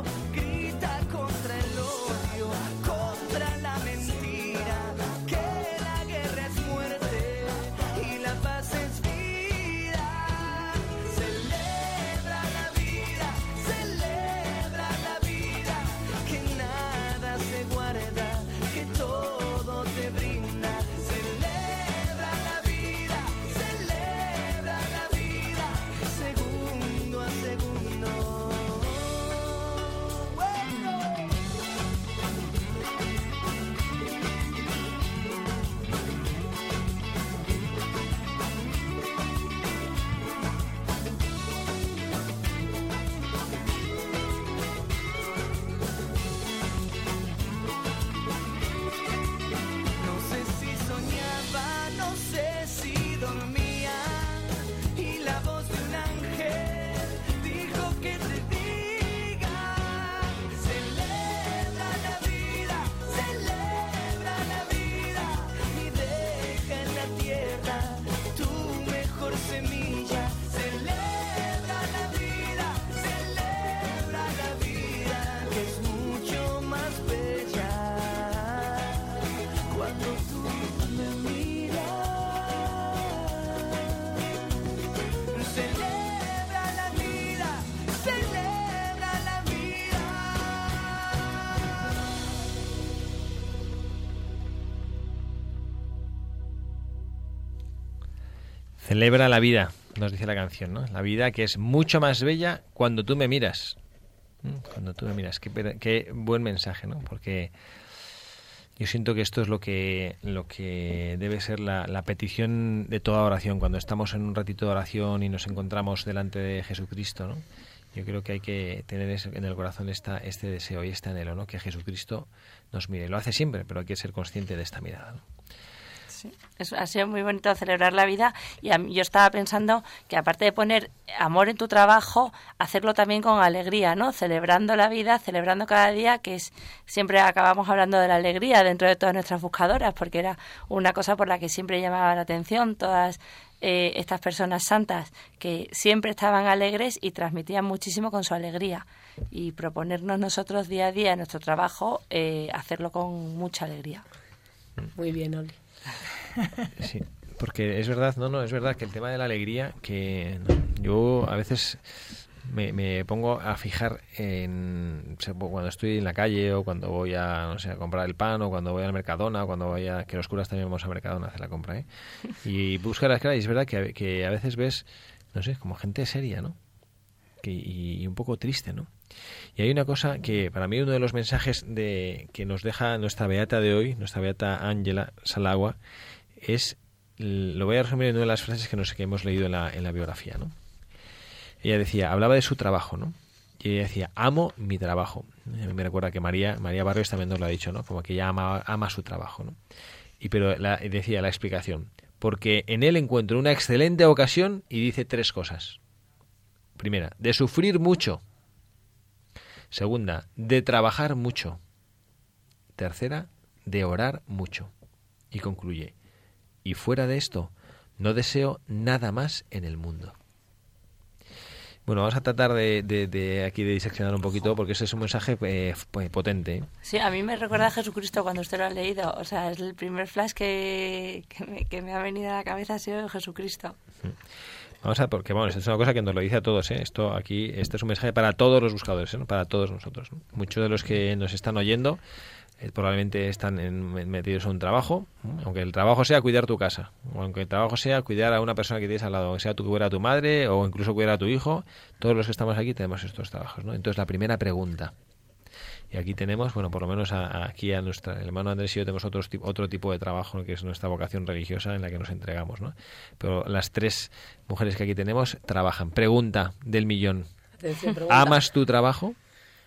Celebra la vida, nos dice la canción, ¿no? La vida que es mucho más bella cuando tú me miras. Mm, Cuando tú me miras. Qué, qué buen mensaje, ¿no? Porque yo siento que esto es lo que, lo que debe ser la, la petición de toda oración. Cuando estamos en un ratito de oración y nos encontramos delante de Jesucristo, ¿no? Yo creo que hay que tener en el corazón esta, este deseo y este anhelo, ¿no? Que Jesucristo nos mire. Lo hace siempre, pero hay que ser consciente de esta mirada. Sí, es- ha sido muy bonito celebrar la vida y a yo estaba pensando que aparte de poner amor en tu trabajo, hacerlo también con alegría, ¿no? Celebrando la vida, celebrando cada día, que es siempre acabamos hablando de la alegría dentro de todas nuestras buscadoras, porque era una cosa por la que siempre llamaba la atención todas eh, estas personas santas que siempre estaban alegres y transmitían muchísimo con su alegría y proponernos nosotros día a día en nuestro trabajo eh, hacerlo con mucha alegría. Muy bien, Oli. Sí, porque es verdad, no, no, es verdad que el tema de la alegría, que yo a veces me, pongo a fijar en cuando estoy en la calle o cuando voy a, no sé, a comprar el pan o cuando voy al Mercadona o cuando voy a, que los curas también vamos a Mercadona a hacer la compra, ¿eh? Y buscar las caras y es verdad que, a- que a veces ves, no sé, como gente seria, ¿no? Que, y un poco triste, ¿no? Y hay una cosa que para mí uno de los mensajes de que nos deja nuestra beata de hoy, nuestra beata Ángela Salagua, es lo voy a resumir en una de las frases que nos que hemos leído en la, biografía, ¿no? Ella decía, hablaba de su trabajo, ¿no? Y ella decía, amo mi trabajo. A mí me recuerda que María, María Barrios también nos lo ha dicho, ¿no? Como que ella ama, ama su trabajo, ¿no? Y pero la- decía la explicación, porque en él encuentro una excelente ocasión y dice tres cosas. Primera, de sufrir mucho. Segunda, de trabajar mucho. Tercera, de orar mucho. Y concluye, y fuera de esto, no deseo nada más en el mundo. Bueno, vamos a tratar de, de- de aquí de diseccionar un poquito porque ese es un mensaje eh, pues, potente. Sí, a mí me recuerda a Jesucristo cuando usted lo ha leído. O sea, es el primer flash que, que, me, que me ha venido a la cabeza ha sido Jesucristo. Vamos a, porque bueno, es una cosa que nos lo dice a todos, ¿eh? Esto aquí, este es un mensaje para todos los buscadores, ¿eh? para todos nosotros. ¿no? Muchos de los que nos están oyendo eh, probablemente están en- metidos en un trabajo, aunque el trabajo sea cuidar tu casa, o aunque el trabajo sea cuidar a una persona que tienes al lado, sea tu cuidar a tu madre o incluso cuidar a tu hijo, todos los que estamos aquí tenemos estos trabajos, ¿no? Entonces la primera pregunta, y aquí tenemos, bueno, por lo menos a- a- aquí a nuestra el hermano Andrés y yo tenemos otros, ti- otro tipo de trabajo, ¿no? que es nuestra vocación religiosa en la que nos entregamos, ¿no? Pero las tres mujeres que aquí tenemos trabajan. Pregunta del millón. Atención, [laughs] pregunta. ¿Amas tu trabajo?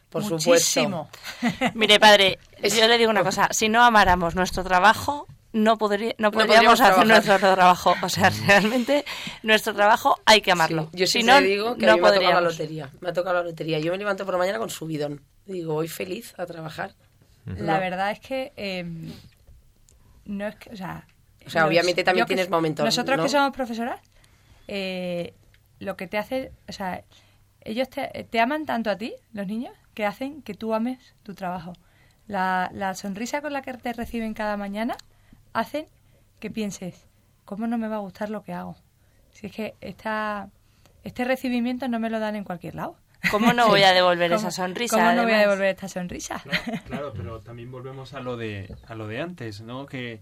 Por Muchísimo. supuesto. [laughs] Mire, padre, yo le digo una cosa. Si no amáramos nuestro trabajo, no, podría, no podríamos podríamos hacer trabajar. nuestro trabajo. O sea, realmente nuestro trabajo hay que amarlo. Sí, yo si siempre no, digo que no a mí me ha tocado la lotería. Me ha tocado la lotería. Yo me levanto por la mañana con subidón. Digo, voy feliz a trabajar. La No. verdad es que eh, no es que, o sea, O sea, obviamente también que- tienes momentos, Nosotros ¿no? que somos profesoras, eh, lo que te hace, o sea, ellos te, te aman tanto a ti, los niños, que hacen que tú ames tu trabajo. La, la sonrisa con la que te reciben cada mañana hacen que pienses, ¿cómo no me va a gustar lo que hago? Si es que esta, este recibimiento no me lo dan en cualquier lado. ¿Cómo no [laughs] voy a devolver ¿Cómo- esa sonrisa? ¿Cómo no voy a devolver esta sonrisa? Claro, pero también volvemos a lo de, a lo de antes, ¿no? Que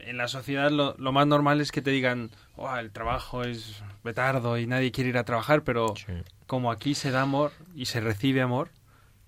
en la sociedad lo, lo más normal es que te digan, "Oh, el trabajo es petardo y nadie quiere ir a trabajar, pero Sí. como aquí se da amor y se recibe amor,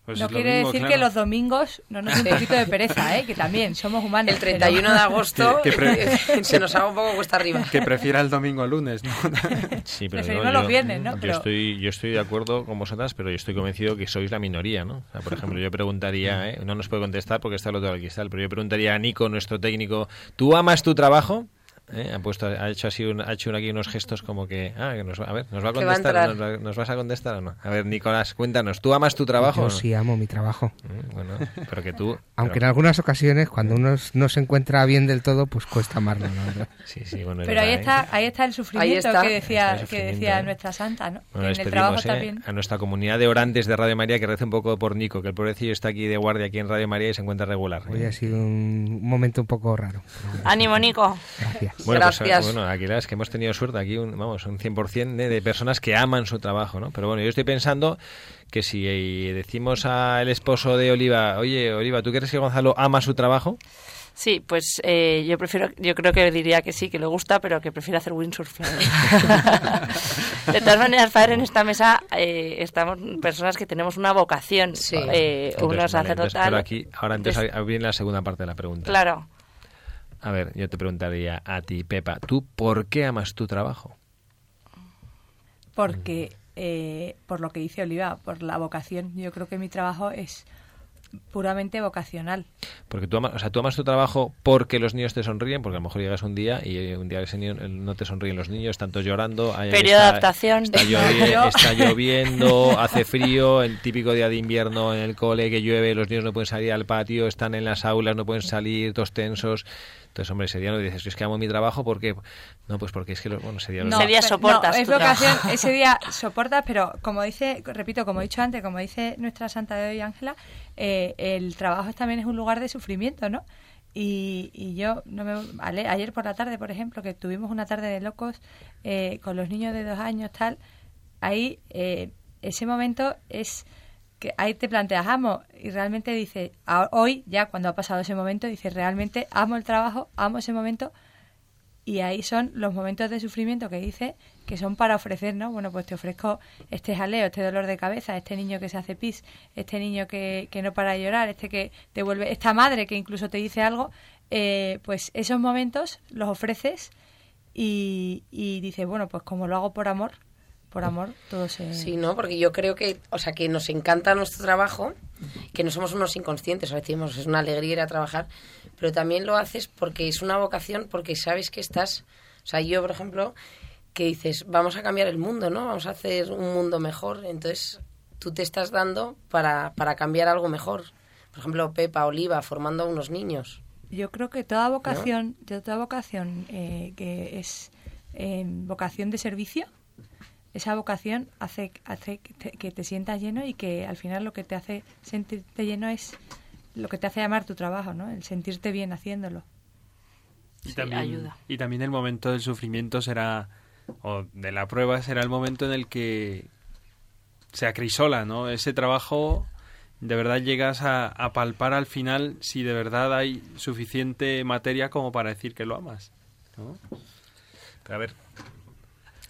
pues no quiere mismo, decir claro. que los domingos no nos dé un poquito de pereza, ¿eh? que también somos humanos. El 31 de agosto Que- que pre- [laughs] se nos haga un poco cuesta arriba. Que prefiera el domingo al lunes, ¿no? [laughs] Sí, pero Preferimos yo, los yo- viernes, ¿no? Yo, Pero- estoy, yo estoy de acuerdo con vosotras, pero yo estoy convencido que sois la minoría, ¿no? O sea, por ejemplo, yo preguntaría, ¿eh? no nos puede contestar porque está el otro del cristal, pero yo preguntaría a Nico, nuestro técnico, ¿tú amas tu trabajo? ¿Eh? Ha, puesto, ha hecho así un- ha hecho aquí unos gestos como que, ah, que nos, va- a ver, ¿nos va a va contestar? entrar. ¿Nos, va- nos vas a contestar o no? A ver, Nicolás, cuéntanos, ¿tú amas tu trabajo? Yo no? sí amo mi trabajo. Mm, Bueno, pero que tú... [laughs] Aunque en algunas ocasiones, cuando uno no se encuentra bien del todo, pues cuesta amarlo, verdad. [laughs] Sí, sí, bueno, Pero ahí ¿eh? está, ahí está el sufrimiento está. que decía, que decía ¿eh? nuestra santa, ¿no? Bueno, que en el trabajo ¿eh? también. a nuestra comunidad de orantes de Radio María que reza un poco por Nico, que el pobrecillo está aquí de guardia aquí en Radio María y se encuentra regular. Hoy ha sido un momento un poco raro. Ánimo, Nico. Gracias. Bueno, pues, Gracias. bueno, aquí la es que hemos tenido suerte, aquí un, vamos, un 100% de, de personas que aman su trabajo, ¿no? Pero bueno, yo estoy pensando que si eh, decimos al esposo de Oliva, oye, Oliva, ¿tú crees que Gonzalo ama su trabajo? Sí, pues eh, yo prefiero, yo creo que diría que sí, que le gusta, pero que prefiere hacer windsurf. [laughs] de todas maneras, padre, en esta mesa eh, estamos personas que tenemos una vocación, Sí. eh, Entonces, uno vale, sacerdotal. entonces, pero aquí, ahora entonces viene la segunda parte de la pregunta. Claro. A ver, yo te preguntaría a ti, Pepa, ¿tú por qué amas tu trabajo? Porque, eh, por lo que dice Oliva, por la vocación, yo creo que mi trabajo es puramente vocacional. Porque tú amas, o sea, tú amas tu trabajo porque los niños te sonríen, porque a lo mejor llegas un día y un día ese niño, no te sonríen los niños, están todos llorando. hay- Periodo de adaptación. Está, [laughs] está lloviendo, hace frío, el típico día de invierno en el cole que llueve, los niños no pueden salir al patio, están en las aulas, no pueden salir, todos tensos. Entonces, hombre, ese día no dices, "Yo es que amo mi trabajo porque... No, pues porque es que, los, bueno, ese día los- Ese día soportas es tu vocación, ese día soportas, pero como dice, repito, como he dicho antes, como dice nuestra santa de hoy, Ángela, eh, el trabajo también es un lugar de sufrimiento, ¿no? Y, y yo, no me, ayer por la tarde, por ejemplo, que tuvimos una tarde de locos eh, con los niños de dos años, tal, ahí eh, ese momento es que ahí te planteas amo y realmente dices, a- hoy ya cuando ha pasado ese momento, dices, realmente amo el trabajo, amo ese momento y ahí son los momentos de sufrimiento que dice que son para ofrecer, ¿no? Bueno, pues te ofrezco este jaleo, este dolor de cabeza, este niño que se hace pis, este niño que, que no para de llorar, este que te vuelve, esta madre que incluso te dice algo, eh, pues esos momentos los ofreces y, y dices, bueno, pues como lo hago por amor, por amor todo se... Sí, ¿no? Porque yo creo que, o sea, que nos encanta nuestro trabajo que no somos unos inconscientes, o sea, decimos, es una alegría ir a trabajar, pero también lo haces porque es una vocación, porque sabes que estás, o sea, yo, por ejemplo, que dices, vamos a cambiar el mundo, ¿no? Vamos a hacer un mundo mejor, entonces tú te estás dando para, para cambiar algo mejor. Por ejemplo, Pepa Oliva formando a unos niños. Yo creo que toda vocación, yo toda vocación eh, que es eh, vocación de servicio, esa vocación hace, hace que, te, que te sientas lleno y que al final lo que te hace sentirte lleno es lo que te hace amar tu trabajo, ¿no? El sentirte bien haciéndolo. Y Sí, también, ayuda. y también el momento del sufrimiento será, o de la prueba será el momento en el que se acrisola, ¿no? Ese trabajo, de verdad llegas a, a palpar al final si de verdad hay suficiente materia como para decir que lo amas, ¿no? A ver,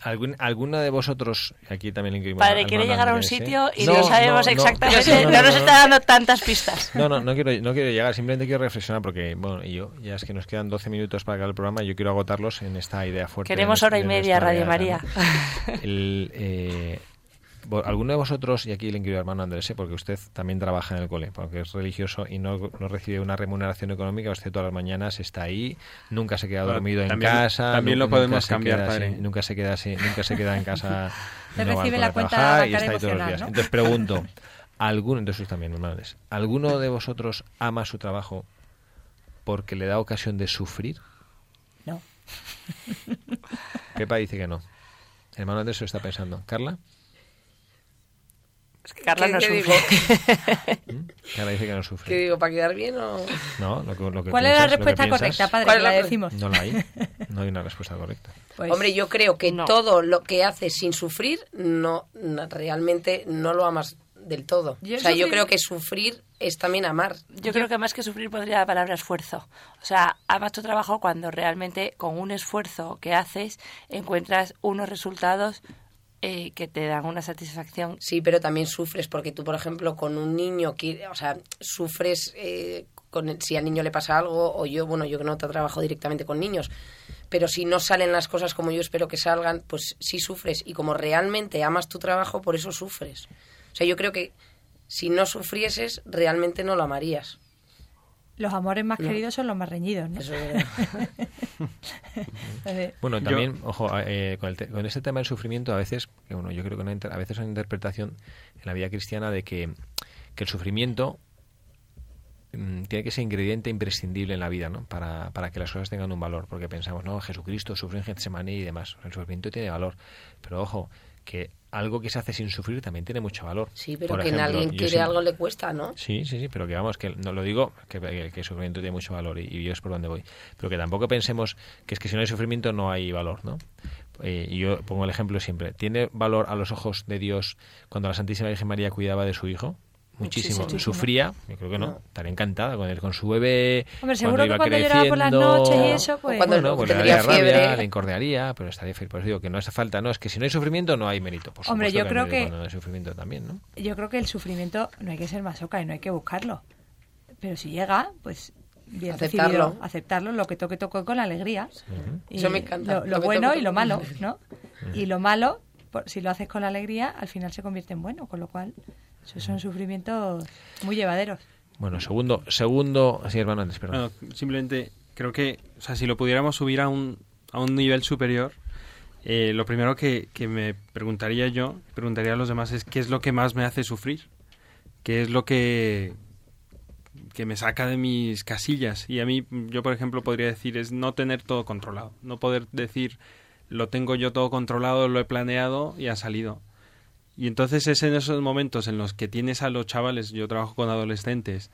¿algún, ¿alguna de vosotros, aquí también incluimos Padre quiere llegar a un Andrés, ¿eh? sitio y No, no sabemos no, no, exactamente, no, nos está dando tantas pistas. No, no, no quiero, no quiero llegar, simplemente quiero reflexionar porque, bueno, y yo, ya es que nos quedan 12 minutos para acabar el programa y yo quiero agotarlos en esta idea fuerte. Queremos hora y media, Radio María. ¿no? El, eh, ¿Alguno de vosotros, y aquí le incluyo al hermano Andrés, ¿eh? porque usted también trabaja en el cole, porque es religioso y no, no recibe una remuneración económica, usted todas las mañanas está ahí, nunca se queda Bueno, dormido en también- casa. también lo podemos cambiar, queda padre. así, nunca se queda así, nunca se queda en casa. Te [laughs] no recibe la cuenta y está ahí todos los días. ¿no? Entonces pregunto, ¿alguno, entonces también, hermano Andrés, ¿alguno de vosotros ama su trabajo porque le da ocasión de sufrir? No. [laughs] Pepa dice que no. Hermano Andrés se lo está pensando. ¿Carla? Es que Carla ¿Qué- no qué sufre. [laughs] ¿Mm? Carla dice que no ¿Qué sufre. digo? ¿Para quedar bien o...? No, lo que, lo que ¿Cuál es la respuesta piensas, correcta, padre? ¿Cuál la decimos. No la hay. [laughs] No hay una respuesta correcta. Pues, Hombre, yo creo que no. todo lo que haces sin sufrir, no, no- realmente no lo amas del todo. Yo o sea, yo creo que sufrir es también amar. Yo creo que más que sufrir podría la palabra esfuerzo. O sea, amas tu trabajo cuando realmente con un esfuerzo que haces encuentras unos resultados eh, que te dan una satisfacción. Sí, pero también sufres porque tú, por ejemplo, con un niño, que, o sea, sufres eh, con si al niño le pasa algo, o yo, bueno, yo que no trabajo directamente con niños, pero si no salen las cosas como yo espero que salgan, pues sí sufres. Y como realmente amas tu trabajo, por eso sufres. O sea, yo creo que si no sufrieses, realmente no lo amarías. Los amores más No. queridos son los más reñidos, ¿no? Eso es verdad. [laughs] Bueno, Yo- también, ojo, eh, con, el te- con este tema del sufrimiento, a veces, que bueno, yo creo que una a veces hay una interpretación en la vida cristiana de que, que el sufrimiento mm, tiene que ser ingrediente imprescindible en la vida, ¿no? Para, para que las cosas tengan un valor, porque pensamos, no, Jesucristo sufrió en Getsemaní y demás. El sufrimiento tiene valor, pero ojo, que algo que se hace sin sufrir también tiene mucho valor. Sí, pero Por que en ejemplo, alguien quiere siempre- algo le cuesta, ¿no? Sí, sí, sí, pero que vamos, que no lo digo, que, que, que el sufrimiento tiene mucho valor y, y yo es por donde voy. Pero que tampoco pensemos que es que si no hay sufrimiento no hay valor, ¿no? Eh, y yo pongo el ejemplo siempre. ¿Tiene valor a los ojos de Dios cuando la Santísima Virgen María cuidaba de su hijo? Muchísimo. Muchísimo. Sufría, yo creo que no. No. Estaría encantada con él, con su bebé. Hombre, seguro que iba cuando lloraba por las noches y eso, pues... cuando Bueno, pues le tendría daría rabia, fiebre. le incordiaría, pero estaría feliz. Por eso digo que no hace falta, no, es que si no hay sufrimiento no hay mérito. Por Hombre, yo creo que- mérito cuando no hay sufrimiento también, ¿no? Yo creo que el sufrimiento no hay que ser masoca y no hay que buscarlo. Pero si llega, pues bien Aceptarlo. recibido, aceptarlo, lo que toque toque con alegría. Y Eso me encanta. Lo, Lo lo que bueno toque, y lo malo, ¿no? Y lo malo, por- si lo haces con alegría, al final se convierte en bueno, con lo cual esos son sufrimientos muy llevaderos. Bueno, segundo, segundo, sí, hermano, antes, perdón. Bueno, simplemente creo que, o sea, si lo pudiéramos subir a un, a un nivel superior, eh, lo primero que, que me preguntaría yo, preguntaría a los demás es qué es lo que más me hace sufrir, qué es lo que que me saca de mis casillas y a mí yo por ejemplo podría decir es no tener todo controlado no poder decir lo tengo yo todo controlado lo he planeado y ha salido y entonces es en esos momentos en los que tienes a los chavales, yo trabajo con adolescentes,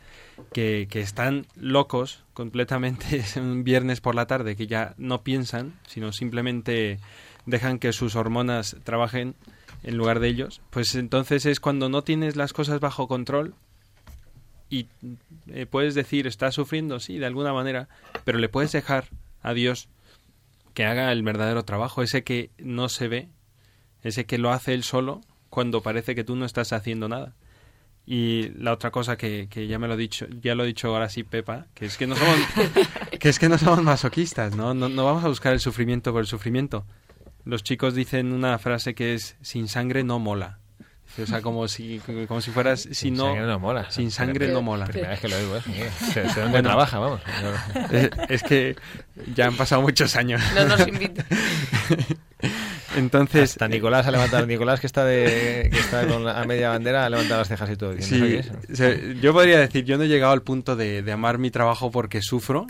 que, que están locos completamente [laughs] un viernes por la tarde, que ya no piensan, sino simplemente dejan que sus hormonas trabajen en lugar de ellos, pues entonces es cuando no tienes las cosas bajo control y eh, puedes decir, está sufriendo, sí, de alguna manera, pero le puedes dejar a Dios que haga el verdadero trabajo, ese que no se ve, ese que lo hace él solo cuando parece que tú no estás haciendo nada. Y la otra cosa que, que ya me lo he dicho, ya lo he dicho ahora sí Pepa, que es que no somos [laughs] que es que no somos masoquistas, ¿no? No, no vamos a buscar el sufrimiento por el sufrimiento. Los chicos dicen una frase que es sin sangre no mola. O sea, como si, como si fueras, si Sin no, sangre no mola. sin sangre no mola. Primera vez que lo digo, ¿eh? ¿De de dónde Bueno. trabaja? Vamos. Es, es que ya han pasado muchos años. No nos invita. [laughs] Entonces, Hasta Nicolás ha levantado, Nicolás que está de que está con la, a media bandera ha levantado las cejas y todo. Sí, yo podría decir, yo no he llegado al punto de, de amar mi trabajo porque sufro,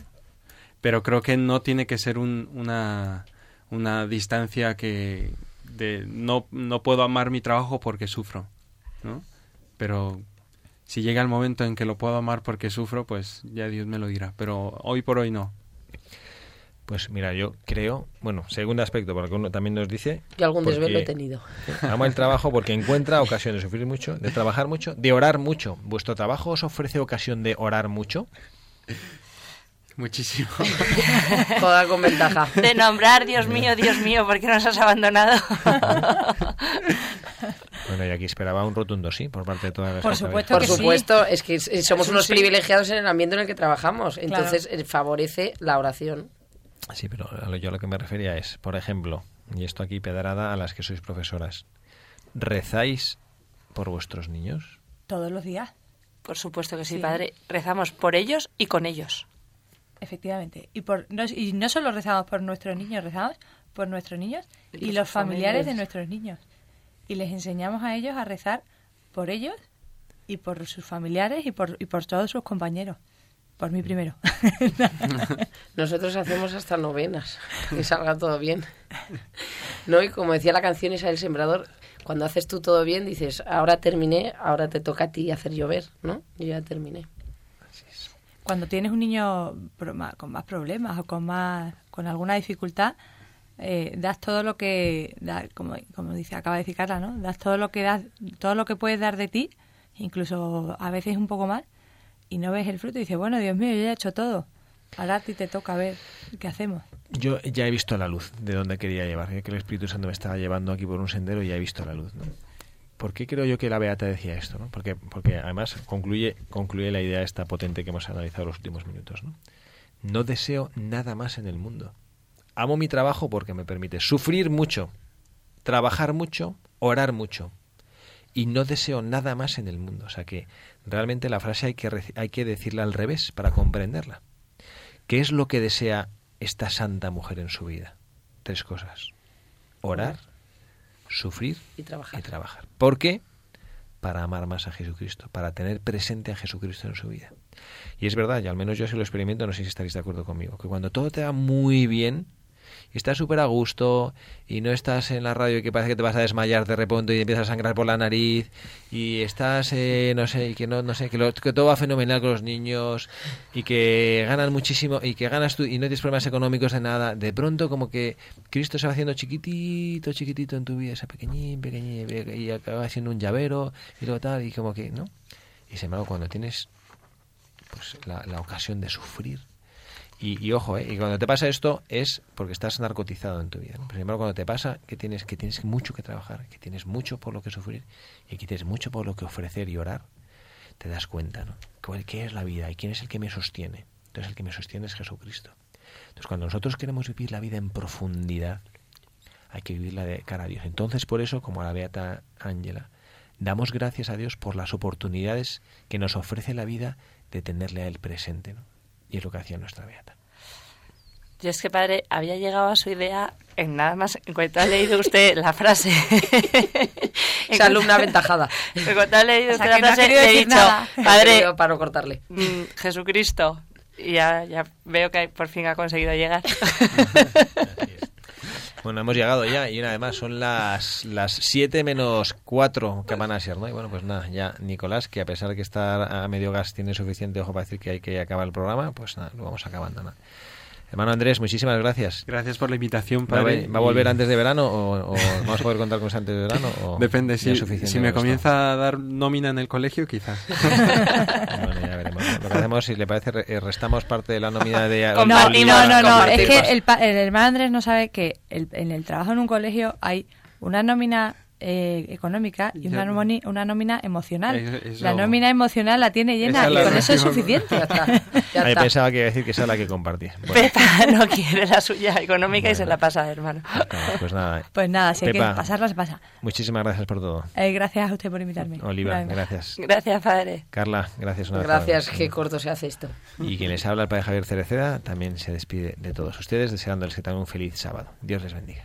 pero creo que no tiene que ser un- una, una distancia que de no, no puedo amar mi trabajo porque sufro, ¿no? Pero si llega el momento en que lo puedo amar porque sufro, pues ya Dios me lo dirá, pero hoy por hoy no. Pues mira, yo creo, bueno, segundo aspecto, porque uno también nos dice... Yo algún desvelo he tenido. Ama el trabajo porque encuentra ocasión de sufrir mucho, de trabajar mucho, de orar mucho. ¿Vuestro trabajo os ofrece ocasión de orar mucho? Muchísimo. [laughs] Toda con ventaja. De nombrar, Dios mío, Dios mío, ¿por qué nos has abandonado? [laughs] Bueno, y aquí esperaba un rotundo sí por parte de todas las Por que supuesto Por que sí. supuesto, es que somos Es un unos sí. privilegiados en el ambiente en el que trabajamos, entonces eh, favorece la oración. Sí, pero a lo- yo a lo que me refería es, por ejemplo, y esto aquí pedrada a las que sois profesoras, ¿rezáis por vuestros niños? Todos los días, Por supuesto que sí, Sí. padre. Rezamos por ellos y con ellos. efectivamente. Y, por, no, y no solo rezamos por nuestros niños, rezamos por nuestros niños Y los familiares de nuestros niños. Y les enseñamos a ellos a rezar por ellos y por sus familiares y por, y por todos sus compañeros. Por mí primero. [laughs] Nosotros hacemos hasta novenas, que salga todo bien. ¿No? Y como decía la canción Isabel Sembrador, cuando haces tú todo bien, dices, ahora terminé, ahora te toca a ti hacer llover, ¿no? Yo ya terminé. Cuando tienes un niño con más problemas o con más con alguna dificultad, eh, das todo lo que, da- como, como dice, acaba de decir Carla, ¿no? Das todo lo que das, todo lo que puedes dar de ti, incluso a veces un poco más, y no ves el fruto y dices, bueno, Dios mío, yo ya he hecho todo. Ahora a ti te toca ver qué hacemos. Yo ya he visto la luz de donde quería llevar, que el Espíritu Santo me estaba llevando aquí por un sendero y ya he visto la luz. ¿no? ¿Por qué creo yo que la Beata decía esto? ¿no? Porque, porque además concluye, concluye la idea esta potente que hemos analizado los últimos minutos. ¿no? no deseo nada más en el mundo. Amo mi trabajo porque me permite sufrir mucho, trabajar mucho, orar mucho. Y no deseo nada más en el mundo. O sea que realmente la frase hay que, hay que decirla al revés para comprenderla. ¿Qué es lo que desea esta santa mujer en su vida? Tres cosas. Orar, sufrir Y trabajar. y trabajar. ¿Por qué? Para amar más a Jesucristo, para tener presente a Jesucristo en su vida. Y es verdad, y al menos yo si lo experimento, no sé si estaréis de acuerdo conmigo, que cuando todo te va muy bien, estás súper a gusto, y no estás en la radio y que parece que te vas a desmayar de repente y empiezas a sangrar por la nariz, y estás, eh, no sé, que no, no sé, que, lo- que todo va fenomenal con los niños, y que ganan muchísimo, y que ganas tú, y no tienes problemas económicos de nada, de pronto como que Cristo se va haciendo chiquitito, chiquitito en tu vida, ese pequeñín, pequeñín, y acaba siendo un llavero, y luego tal, y como que, ¿no? Y sin embargo, cuando tienes pues la ocasión de sufrir. Y, ojo, ¿eh? y cuando te pasa esto es porque estás narcotizado en tu vida. ¿no? Cuando te pasa que tienes, que tienes mucho que trabajar, que tienes mucho por lo que sufrir y que tienes mucho por lo que ofrecer y orar, te das cuenta, ¿no? ¿Cuál- ¿Qué es la vida y quién es el que me sostiene? Entonces el que me sostiene es Jesucristo. Entonces cuando nosotros queremos vivir la vida en profundidad, hay que vivirla de cara a Dios. Entonces por eso, como a la Beata Ángela, damos gracias a Dios por las oportunidades que nos ofrece la vida de tenerle a Él presente. ¿no? Y es lo que hacía nuestra Beata. Yo es que, padre, había llegado a su idea en nada más, en cuanto ha leído usted [laughs] la frase. [laughs] Esa alumna aventajada. En cuanto ha leído O sea, usted que la no ha frase, le he decir dicho, nada. padre, Para no cortarle. mm, Jesucristo. Y ya, ya veo que por fin ha conseguido llegar. [laughs] Bueno, hemos llegado ya y además son las las 7 menos 4 que van a ser, ¿no? Y bueno, pues nada, ya Nicolás, que a pesar de que está a medio gas tiene suficiente ojo para decir que hay que acabar el programa, pues nada, lo vamos acabando. Hermano Andrés, muchísimas gracias. Gracias por la invitación, ¿Va a, padre. va a volver y- antes de verano o, o vamos a poder contar con usted antes de verano? O Depende, si, es suficiente si me comienza a dar nómina en el colegio, quizás. [laughs] Bueno, ya veremos. Lo que hacemos, si le parece, re- eh, restamos parte de la nómina de... [laughs] No, no, no, no. Es que el, pa- el hermano Andrés no sabe que el- en el trabajo en un colegio hay una nómina eh, económica y una, nomoni- una nómina emocional. Eso- La nómina emocional la tiene llena y con eso es [laughs] suficiente. Ya está. Ya está. pensaba que iba a decir que esa es la que compartía. [laughs] Bueno, Pepa no quiere la suya económica y se la pasa, hermano. pues nada. Pues nada, si hay que Pepa. pasarla, se pasa. Muchísimas gracias por todo. Eh, gracias a usted por invitarme. Oliva, gracias. Gracias, padre. Carla, gracias una vez Gracias, qué corto se hace esto. Y quien les habla, el padre Javier Cereceda, también se despide de todos ustedes, deseándoles que tengan un feliz sábado. Dios les bendiga.